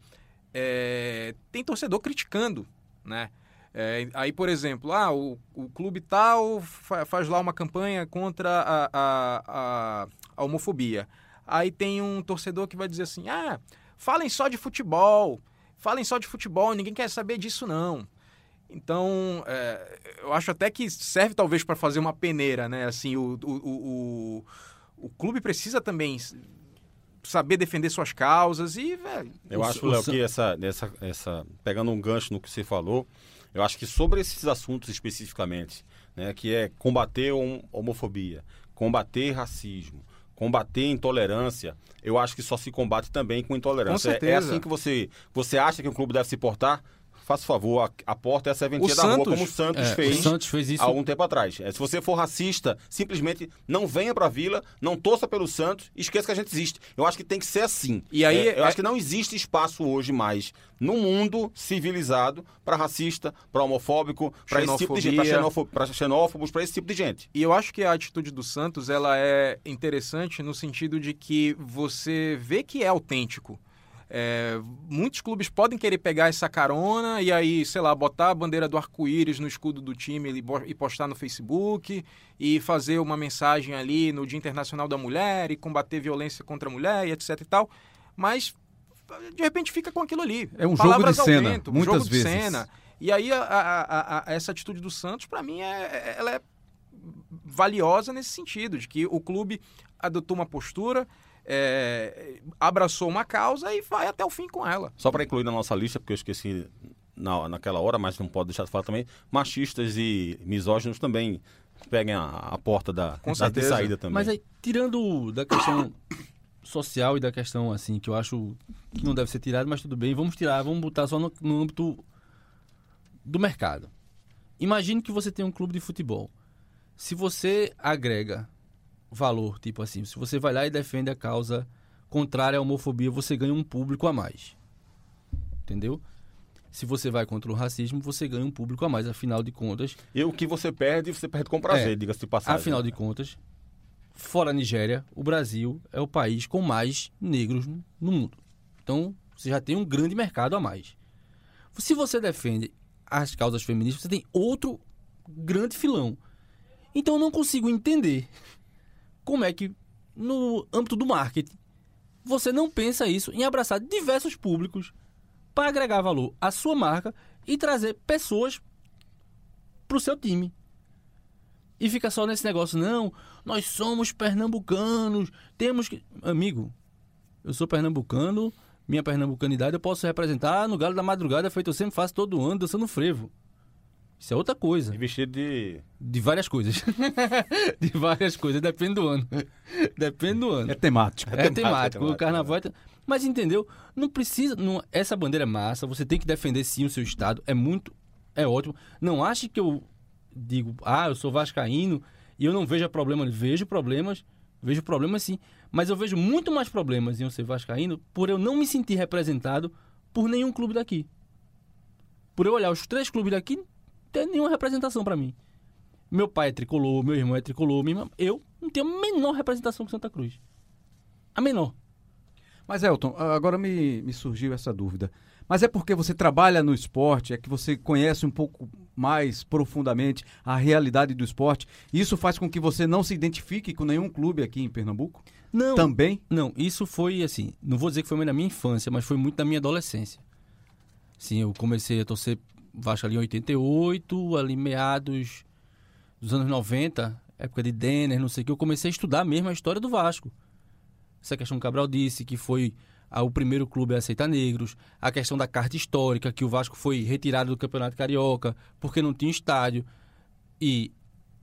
é, tem torcedor criticando, né? É, aí, por exemplo, ah, o, o clube tal faz lá uma campanha contra a, a, a, a homofobia. Aí tem um torcedor que vai dizer assim: ah, falem só de futebol, falem só de futebol, ninguém quer saber disso não. Então, é, eu acho até que serve talvez para fazer uma peneira, né? Assim, o, o, o, o, clube precisa também saber defender suas causas e, velho... Eu acho, Léo, que essa, essa, essa... Pegando um gancho no que você falou, eu acho que sobre esses assuntos especificamente, né? Que é combater homofobia, combater racismo, combater intolerância, eu acho que só se combate também com intolerância. Com é, é, assim que você, você acha que um clube deve se portar? Faça favor, a, a porta é a serventia o da Santos, rua, como o Santos, é, fez, o Santos fez isso há algum tempo atrás. É, se você for racista, simplesmente não venha para a Vila, não torça pelo Santos, esqueça que a gente existe. Eu acho que tem que ser assim. E aí, é, eu acho que não existe espaço hoje mais no mundo civilizado para racista, para homofóbico, para esse tipo de gente, para xenófobos, para esse tipo de gente. E eu acho que a atitude do Santos ela é interessante no sentido de que você vê que é autêntico. É, muitos clubes podem querer pegar essa carona e aí, sei lá, botar a bandeira do arco-íris no escudo do time e postar no Facebook e fazer uma mensagem ali no Dia Internacional da Mulher e combater violência contra a mulher e etc e tal. Mas de repente fica com aquilo ali. É um Palavras jogo de cena, vento, um muitas jogo vezes. de cena. E aí a, a, a, essa atitude do Santos, para mim, é, ela é valiosa nesse sentido, de que o clube adotou uma postura, é, abraçou uma causa e vai até o fim com ela. Só para incluir na nossa lista, porque eu esqueci na, naquela hora, mas não pode deixar de falar também, machistas e misóginos também peguem a, a porta da, com da de saída também. Mas aí, tirando da questão social e da questão assim, que eu acho que não deve ser tirado, mas tudo bem, vamos tirar, vamos botar só no, no âmbito do mercado. Imagine que você tem um clube de futebol. Se você agrega valor, tipo assim, se você vai lá e defende a causa contrária à homofobia, você ganha um público a mais. Entendeu? Se você vai contra o racismo, você ganha um público a mais, afinal de contas. E o que você perde, você perde com prazer, é, diga-se de passagem. Afinal de contas, fora a Nigéria, o Brasil é o país com mais negros no mundo. Então, você já tem um grande mercado a mais. Se você defende as causas feministas, você tem outro grande filão. Então, eu não consigo entender como é que, no âmbito do marketing, você não pensa isso em abraçar diversos públicos para agregar valor à sua marca e trazer pessoas para o seu time. E fica só nesse negócio, não, nós somos pernambucanos, temos que. Amigo, eu sou pernambucano, minha pernambucanidade eu posso representar no Galo da Madrugada, feito eu sempre faço todo ano, dançando frevo. Isso é outra coisa. E vestido de. De várias coisas. de várias coisas, depende do ano. Depende do ano. É temático. É, é temático. O carnaval é. Mas entendeu? Não precisa. Não... Essa bandeira é massa, você tem que defender sim o seu estado. É muito. É ótimo. Não ache que eu digo, ah, eu sou vascaíno e eu não vejo problemas. Vejo problemas, vejo problemas sim. Mas eu vejo muito mais problemas em eu ser vascaíno por eu não me sentir representado por nenhum clube daqui. Por eu olhar os três clubes daqui, tem nenhuma representação para mim. Meu pai é tricolor, meu irmão é tricolor, minha irmã, eu não tenho a menor representação com Santa Cruz. A menor. Mas, Elton, agora me, me surgiu essa dúvida. Mas é porque você trabalha no esporte, é que você conhece um pouco mais profundamente a realidade do esporte. Isso faz com que você não se identifique com nenhum clube aqui em Pernambuco? Não. Também? Não, isso foi assim, não vou dizer que foi muito na minha infância, mas foi muito na minha adolescência. Sim, eu comecei a torcer Vasco ali em 88, ali meados dos anos 90, época de Denner, não sei o que, eu comecei a estudar mesmo a história do Vasco. Essa questão que o Cabral disse, que foi o primeiro clube a aceitar negros, a questão da carta histórica, que o Vasco foi retirado do Campeonato Carioca porque não tinha estádio, e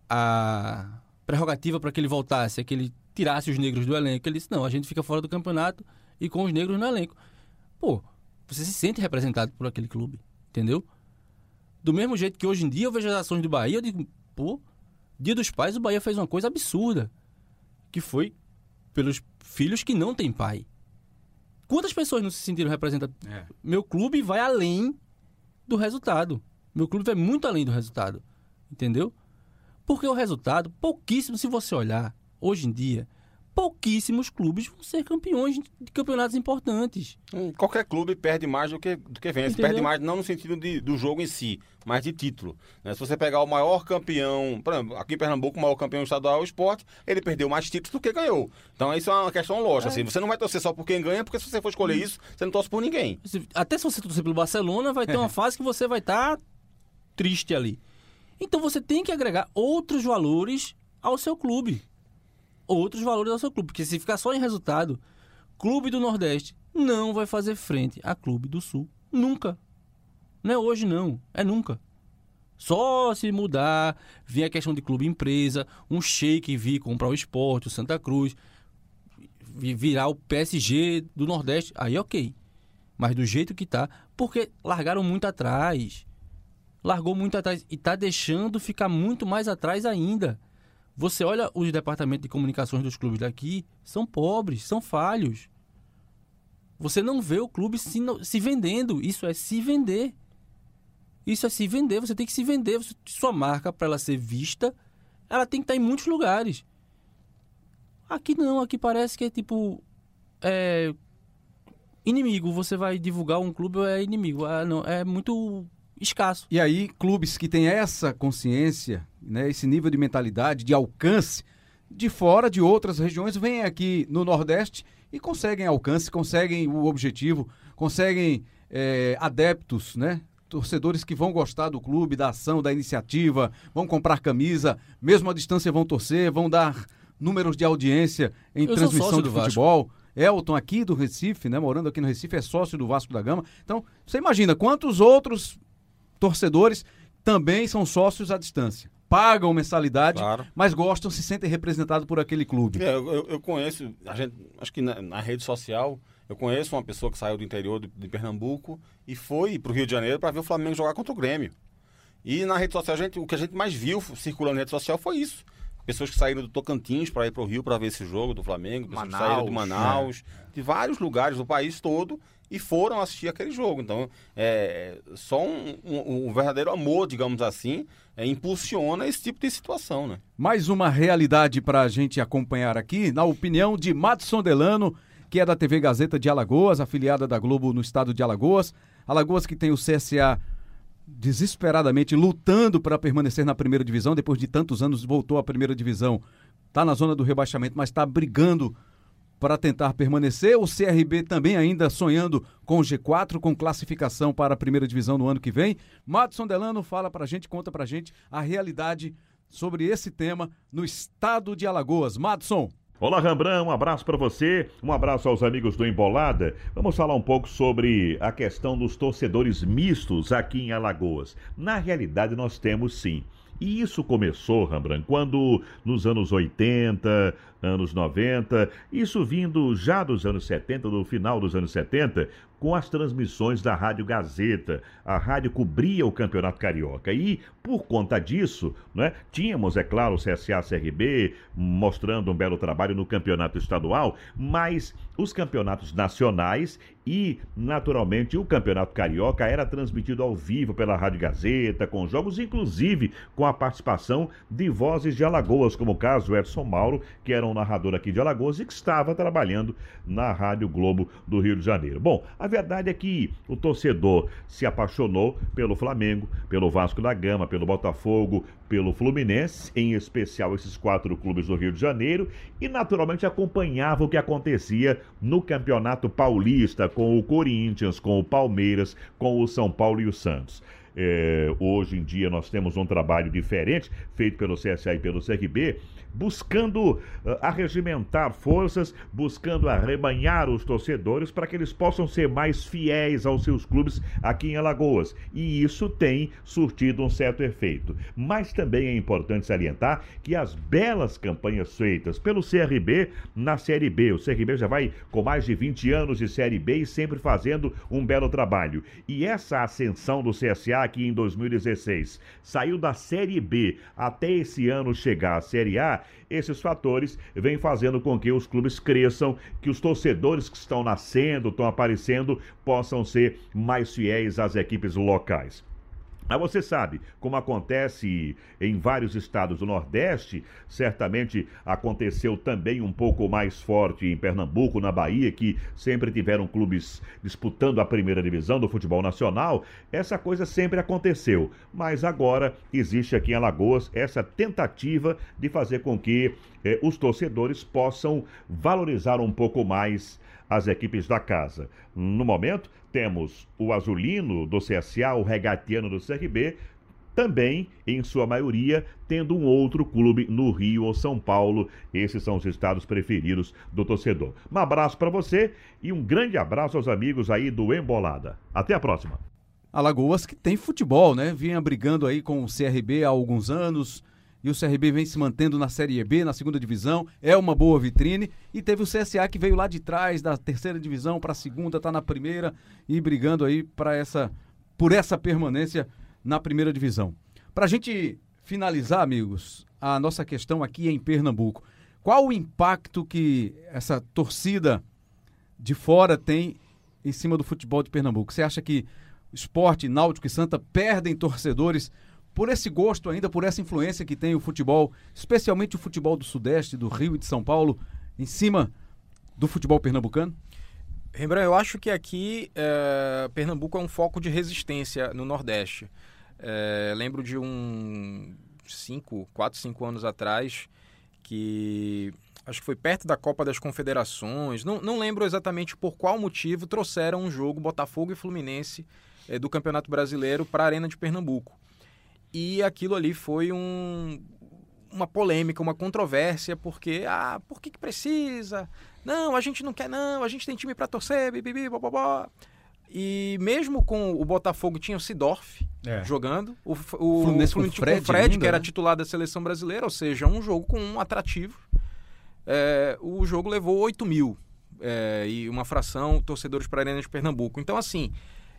a prerrogativa para que ele voltasse é que ele tirasse os negros do elenco. Ele disse: não, a gente fica fora do campeonato e com os negros no elenco. Pô, você se sente representado por aquele clube, entendeu? Do mesmo jeito que hoje em dia eu vejo as ações do Bahia, eu digo, pô, Dia dos Pais o Bahia fez uma coisa absurda, que foi pelos filhos que não têm pai. Quantas pessoas não se sentiram representadas? É. Meu clube vai além do resultado. Meu clube vai muito além do resultado. Entendeu? Porque o resultado, pouquíssimo, se você olhar, hoje em dia, pouquíssimos clubes vão ser campeões de campeonatos importantes. Hum, Qualquer clube perde mais do que, do que vence. Entendeu? Perde mais não no sentido de- do jogo em si, mas de título. né? Se você pegar o maior campeão, por exemplo, aqui em Pernambuco, o maior campeão estadual é o esporte, ele perdeu mais títulos do que ganhou. Então isso é uma questão lógica. Assim, você não vai torcer só por quem ganha, porque se você for escolher isso, você não torce por ninguém. Até se você torcer pelo Barcelona, vai ter uma fase que você vai estar triste ali. Então você tem que agregar outros valores ao seu clube. Outros valores ao seu clube. Porque se ficar só em resultado, clube do Nordeste não vai fazer frente a clube do Sul. Nunca. Não é hoje, não. É nunca. Só se mudar, vir a questão de clube empresa, um shake vir comprar o esporte, o Santa Cruz, vi- virar o PSG do Nordeste, aí ok. Mas do jeito que tá, porque largaram muito atrás. Largou muito atrás e tá deixando ficar muito mais atrás ainda. Você olha os departamentos de comunicações dos clubes daqui, são pobres, são falhos. Você não vê o clube se, se vendendo. Isso é se vender. Isso é se vender. Você tem que se vender. Você- sua marca, para ela ser vista, ela tem que estar em muitos lugares. Aqui não. Aqui parece que é tipo. É, inimigo. Você vai divulgar um clube é inimigo. Ah, não, é muito escasso. E aí, clubes que têm essa consciência, né, esse nível de mentalidade, de alcance, de fora de outras regiões, vêm aqui no Nordeste e conseguem alcance, conseguem o objetivo, conseguem é, adeptos, né? Torcedores que vão gostar do clube, da ação, da iniciativa, vão comprar camisa, mesmo à distância vão torcer, vão dar números de audiência em Eu transmissão de Vasco. futebol. Elton, aqui do Recife, né? Morando aqui no Recife, é sócio do Vasco da Gama. Então, você imagina quantos outros torcedores também são sócios à distância. Pagam mensalidade, Claro. mas gostam, se sentem representados por aquele clube. É, eu, eu- conheço, a gente, acho que na, na rede social, eu conheço uma pessoa que saiu do interior de, de Pernambuco e foi para o Rio de Janeiro para ver o Flamengo jogar contra o Grêmio. E na rede social, a gente, o que a gente mais viu circulando na rede social foi isso. Pessoas que saíram do Tocantins para ir para o Rio para ver esse jogo do Flamengo, pessoas que saíram de Manaus, Manaus, de vários lugares do país todo e foram assistir aquele jogo. Então, é, só um, um- um verdadeiro amor, digamos assim, é, impulsiona esse tipo de situação, né? Mais uma realidade para a gente acompanhar aqui, na opinião de Madson Delano, que é da TV Gazeta de Alagoas, afiliada da Globo no estado de Alagoas. Alagoas que tem o CSA desesperadamente lutando para permanecer na primeira divisão, depois de tantos anos voltou à primeira divisão. Está na zona do rebaixamento, mas está brigando para tentar permanecer. O CRB também ainda sonhando com o G4, com classificação para a primeira divisão no ano que vem. Madson Delano fala para a gente, conta para a gente a realidade sobre esse tema no estado de Alagoas. Madson. Olá, Rambran, um abraço para você, um abraço aos amigos do Embolada. Vamos falar um pouco sobre a questão dos torcedores mistos aqui em Alagoas. Na realidade, nós temos sim. E isso começou, Rambran, quando nos anos 80, anos 90, isso vindo já dos anos 70, do final dos anos 70, com as transmissões da Rádio Gazeta. A rádio cobria o Campeonato Carioca e, por conta disso, né, tínhamos, é claro, o CSA CRB mostrando um belo trabalho no Campeonato Estadual, mas os campeonatos nacionais e, naturalmente, o Campeonato Carioca era transmitido ao vivo pela Rádio Gazeta, com jogos, inclusive com a participação de vozes de Alagoas, como o caso Edson Mauro, que era um narrador aqui de Alagoas e que estava trabalhando na Rádio Globo do Rio de Janeiro. Bom, a verdade é que o torcedor se apaixonou pelo Flamengo, pelo Vasco da Gama, pelo Botafogo, pelo Fluminense, em especial esses quatro clubes do Rio de Janeiro, e naturalmente acompanhava o que acontecia no Campeonato Paulista com o Corinthians, com o Palmeiras, com o São Paulo e o Santos. É, hoje em dia nós temos um trabalho diferente feito pelo CSA e pelo CRB, buscando uh, arregimentar forças, buscando arrebanhar os torcedores para que eles possam ser mais fiéis aos seus clubes aqui em Alagoas. E isso tem surtido um certo efeito. Mas também é importante salientar que as belas campanhas feitas pelo CRB na Série B, o CRB já vai com mais de 20 anos de Série B e sempre fazendo um belo trabalho. E essa ascensão do CSA aqui em 2016 saiu da Série B até esse ano chegar à Série A, esses fatores vêm fazendo com que os clubes cresçam, que os torcedores que estão nascendo, estão aparecendo, possam ser mais fiéis às equipes locais. Mas você sabe, como acontece em vários estados do Nordeste, certamente aconteceu também um pouco mais forte em Pernambuco, na Bahia, que sempre tiveram clubes disputando a primeira divisão do futebol nacional. Essa coisa sempre aconteceu. Mas agora existe aqui em Alagoas essa tentativa de fazer com que eh, os torcedores possam valorizar um pouco mais as equipes da casa. No momento, temos o Azulino do CSA, o Regatiano do CRB, também, em sua maioria, tendo um outro clube no Rio ou São Paulo. Esses são os estados preferidos do torcedor. Um abraço para você e um grande abraço aos amigos aí do Embolada. Até a próxima. Alagoas que tem futebol, né? Vinha brigando aí com o CRB há alguns anos e o CRB vem se mantendo na Série B, na segunda divisão, é uma boa vitrine. E teve o CSA que veio lá de trás, da terceira divisão para a segunda, está na primeira e brigando aí para essa, por essa permanência na primeira divisão. Para a gente finalizar, amigos, a nossa questão aqui em Pernambuco. Qual o impacto que essa torcida de fora tem em cima do futebol de Pernambuco? Você acha que esporte, náutico e Santa perdem torcedores por esse gosto ainda, por essa influência que tem o futebol, especialmente o futebol do Sudeste, do Rio e de São Paulo, em cima do futebol pernambucano? Rembrandt, eu acho que aqui é, Pernambuco é um foco de resistência no Nordeste. É, lembro de um cinco, quatro, cinco anos atrás que acho que foi perto da Copa das Confederações. Não, não lembro exatamente por qual motivo trouxeram um jogo Botafogo e Fluminense é, do Campeonato Brasileiro para a Arena de Pernambuco. E aquilo ali foi um, uma polêmica, uma controvérsia, porque, ah, por que, que precisa? Não, a gente não quer, não, a gente tem time para torcer, bibibi, bobobó. E mesmo com o Botafogo tinha o Sidorf é. jogando, o, o Fluminense, com o Fred, Fred ainda, que era né? titular da seleção brasileira, ou seja, um jogo com um atrativo. É, o jogo levou 8 mil é, e uma fração torcedores para a Arena de Pernambuco. Então, assim,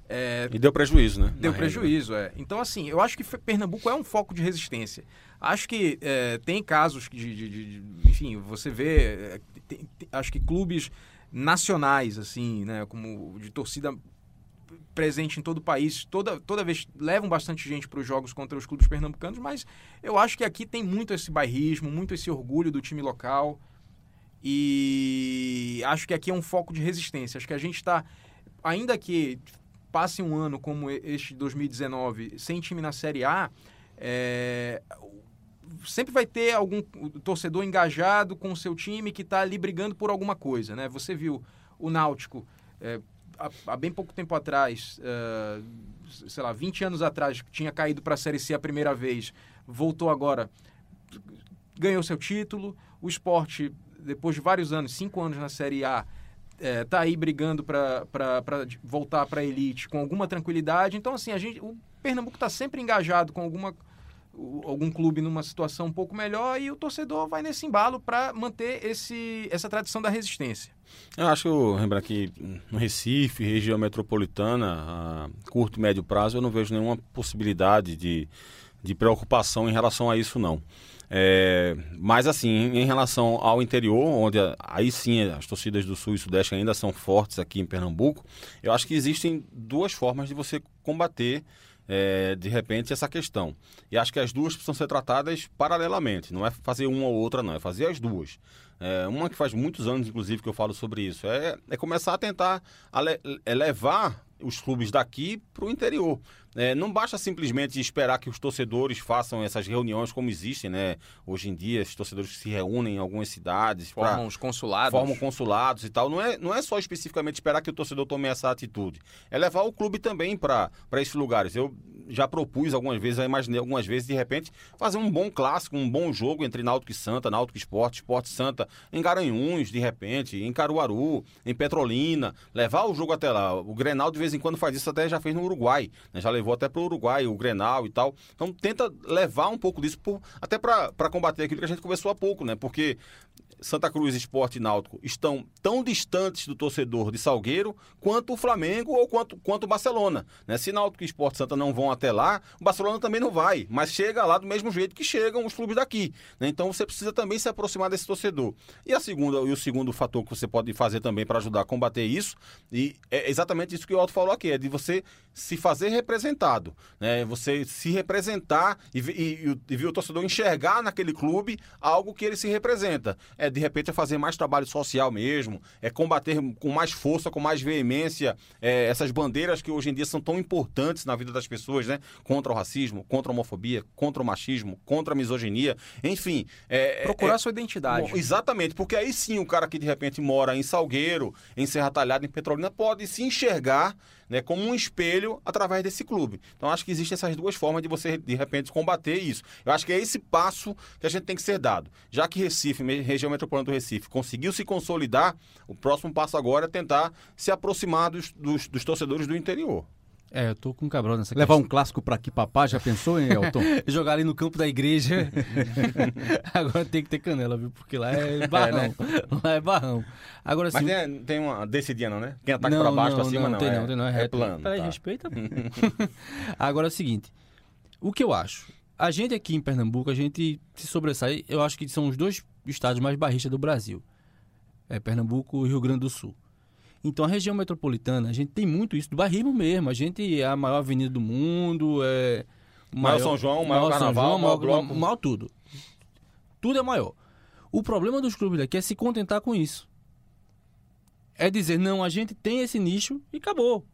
é, e deu prejuízo, né? Deu prejuízo, é. Então, assim, eu acho que Pernambuco é um foco de resistência. Acho que é, tem casos de, de, de, Enfim, você vê. É, tem, tem, acho que clubes nacionais, assim, né? Como de torcida presente em todo o país, toda, toda vez levam bastante gente para os jogos contra os clubes pernambucanos, mas eu acho que aqui tem muito esse bairrismo, muito esse orgulho do time local. E acho que aqui é um foco de resistência. Acho que a gente está, ainda que passe um ano como este 2019 sem time na Série A, é, sempre vai ter algum torcedor engajado com o seu time que está ali brigando por alguma coisa, né? Você viu o Náutico é, há, há, bem pouco tempo atrás, é, sei lá, 20 anos atrás, tinha caído para a Série C a primeira vez, voltou agora, ganhou seu título. O esporte, depois de vários anos, cinco anos na Série A, é, tá aí brigando para voltar para a elite com alguma tranquilidade. Então, assim, a gente, o Pernambuco está sempre engajado com alguma, algum clube numa situação um pouco melhor e o torcedor vai nesse embalo para manter esse, essa tradição da resistência. Eu acho, lembrar que no Recife, região metropolitana, a curto e médio prazo, eu não vejo nenhuma possibilidade de, de preocupação em relação a isso, não. É, mas assim, em relação ao interior, onde aí sim as torcidas do Sul e Sudeste ainda são fortes aqui em Pernambuco, eu acho que existem duas formas de você combater é, de repente, essa questão. E acho que as duas precisam ser tratadas paralelamente, não é fazer uma ou outra, não, é fazer as duas. É, uma que faz muitos anos, inclusive, que eu falo sobre isso, é, é começar a tentar levar os clubes daqui para o interior. É, não basta simplesmente esperar que os torcedores façam essas reuniões como existem, né? Hoje em dia, os torcedores se reúnem em algumas cidades. Formam pra, os consulados. Formam consulados e tal. Não é, não é só especificamente esperar que o torcedor tome essa atitude. É levar o clube também para esses lugares. Eu já propus algumas vezes, já imaginei algumas vezes, de repente, fazer um bom clássico, um bom jogo entre Náutico e Santa, Náutico Esporte, Esporte Santa, em Garanhuns, de repente, em Caruaru, em Petrolina, levar o jogo até lá. O Grenal de vez em quando faz isso, até já fez no Uruguai, né? já levou até para o Uruguai, o Grenal e tal. Então tenta levar um pouco disso, por, até para combater aquilo que a gente conversou há pouco, né? Porque Santa Cruz Esporte e Náutico estão tão distantes do torcedor de Salgueiro quanto o Flamengo ou quanto, quanto o Barcelona. Né? Se Náutico e Esporte Santa não vão até lá, o Barcelona também não vai, mas chega lá do mesmo jeito que chegam os clubes daqui. Né? Então você precisa também se aproximar desse torcedor. E a segunda e o segundo fator que você pode fazer também para ajudar a combater isso, e é exatamente isso que o Alto falou aqui, é de você se fazer representado, né? Você se representar e, e, e, e o torcedor enxergar naquele clube algo que ele se representa. É de repente é fazer mais trabalho social mesmo, é combater com mais força, com mais veemência é, essas bandeiras que hoje em dia são tão importantes na vida das pessoas, né? Contra o racismo, contra a homofobia, contra o machismo, contra a misoginia, enfim. É, Procurar é, sua identidade. Exatamente, porque aí sim o cara que de repente mora em Salgueiro, em Serra Talhada, em Petrolina, pode se enxergar né, como um espelho através desse clube. Então acho que existem essas duas formas de você de repente combater isso. Eu acho que é esse passo que a gente tem que ser dado. Já que Recife, região metropolitana do Recife, conseguiu se consolidar, o próximo passo agora é tentar se aproximar dos, dos, dos torcedores do interior. É, eu tô com um cabrão nessa Levar questão. um clássico pra aqui, papá, já pensou, hein, Elton? Jogar ali no campo da igreja. Agora tem que ter canela, viu? Porque lá é barrão. É, né? Lá é barrão. Agora Mas tem, tem uma descidinha, não, né? Quem ataca pra baixo, pra cima, não. tem é, não, tem não, é, reto. plano. Peraí, tá. respeita. Agora é o seguinte. O que eu acho? A gente aqui em Pernambuco, a gente se sobressai. Eu acho que são os dois estados mais barristas do Brasil. É Pernambuco e Rio Grande do Sul. Então a região metropolitana, a gente tem muito isso, do barrismo mesmo. A gente é a maior avenida do mundo, é. o Maior São João, maior São carnaval, João, maior maior, bloco. maior tudo. Tudo é maior. O problema dos clubes daqui é se contentar com isso. É dizer, não, a gente tem esse nicho e acabou.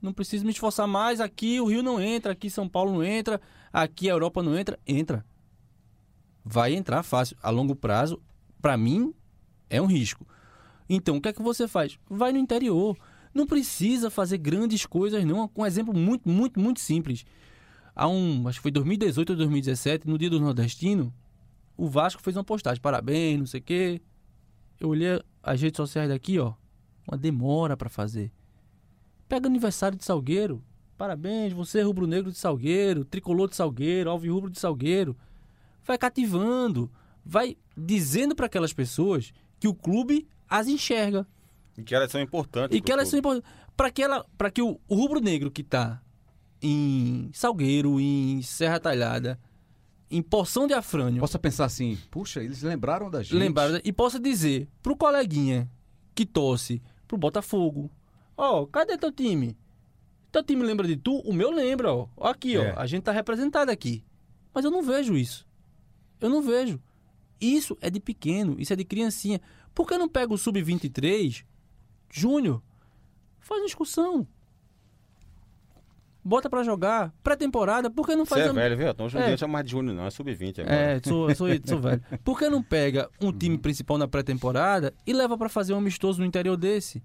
Não preciso me esforçar mais. Aqui o Rio não entra, aqui São Paulo não entra, aqui a Europa não entra. Entra. Vai entrar fácil. A longo prazo, para mim, é um risco. Então, o que é que você faz? Vai no interior. Não precisa fazer grandes coisas, não. Um exemplo muito, muito, muito simples. Há um, acho que foi 2018 ou 2017, no dia do nordestino, o Vasco fez uma postagem, parabéns, não sei o quê. Eu olhei as redes sociais daqui, ó, uma demora para fazer. Pega aniversário de Salgueiro, parabéns, você é rubro-negro de Salgueiro, tricolor de Salgueiro, alvirrubro de Salgueiro. Vai cativando, vai dizendo para aquelas pessoas que o clube as enxerga. E que elas são importantes. E que elas são importantes. Para que, ela, pra que o, o rubro-negro que tá em Salgueiro, em Serra Talhada, em Porção de Afrânio, Possa pensar assim, puxa, eles lembraram da gente. lembraram e possa dizer pro coleguinha que torce pro Botafogo: Ó, cadê teu time? Teu time lembra de tu? O meu lembra, ó. Ó Aqui, É. ó. A gente tá representado aqui. Mas eu não vejo isso. Eu não vejo. Isso é de pequeno, isso é de criancinha. Por que não pega o sub-23, Júnior? Faz uma excursão. Bota pra jogar. Pré-temporada, por que não Você faz é a- velho, viu? Então, hoje em É. dia chama mais de Júnior, não. É sub-20 agora. é, sou, sou, sou velho. Por que não pega um time principal na pré-temporada e leva pra fazer um amistoso no interior desse?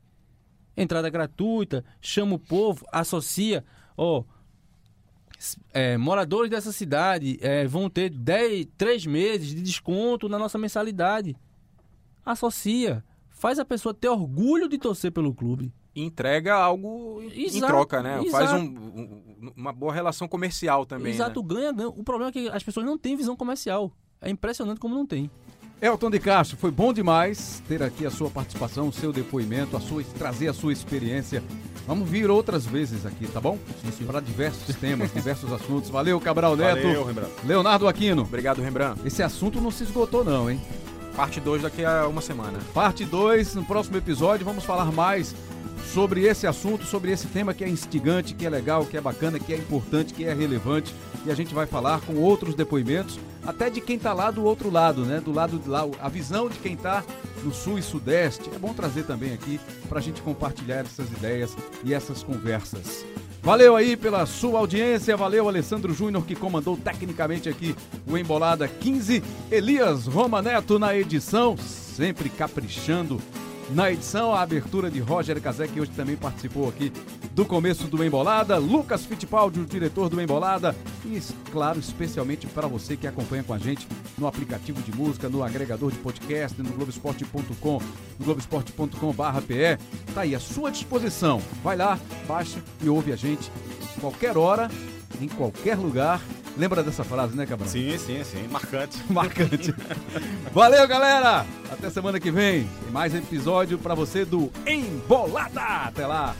Entrada gratuita, chama o povo, associa, ó. é, moradores dessa cidade é, vão ter 10, 3 meses de desconto na nossa mensalidade. Associa. Faz a pessoa ter orgulho de torcer pelo clube. E entrega algo em Exato, troca, né? Faz exato. um- um- uma boa relação comercial também. Exato, né? ganha, ganha. O problema é que as pessoas não têm visão comercial. É impressionante como não tem. Elton de Castro, foi bom demais ter aqui a sua participação, o seu depoimento, a sua, trazer a sua experiência. Vamos vir outras vezes aqui, tá bom? Para diversos temas, diversos assuntos. Valeu, Cabral Neto. Valeu, Rembrandt. Leonardo Aquino. Obrigado, Rembrandt. Esse assunto não se esgotou não, hein? Parte 2 daqui a uma semana. Parte 2, no próximo episódio, vamos falar mais sobre esse assunto, sobre esse tema que é instigante, que é legal, que é bacana, que é importante, que é relevante. E a gente vai falar com outros depoimentos, até de quem está lá do outro lado, né? Do lado de lá, a visão de quem está no sul e sudeste. É bom trazer também aqui para a gente compartilhar essas ideias e essas conversas. Valeu aí pela sua audiência, valeu Alessandro Júnior que comandou tecnicamente aqui o Embolada 15, Elias Roma Neto na edição, sempre caprichando na edição, a abertura de Roger Cazé, que hoje também participou aqui do começo do Embolada, Lucas Fittipaldi, o diretor do Embolada, e claro, especialmente para você que acompanha com a gente no aplicativo de música, no agregador de podcast, no Globoesporte.com, no Globoesporte.com.br, tá aí à sua disposição. Vai lá, baixa e ouve a gente qualquer hora, em qualquer lugar Lembra dessa frase, né, Cabral? Sim, sim, sim. Marcante. Marcante. Valeu, galera! Até semana que vem. Tem mais episódio para você do Embolada. Até lá!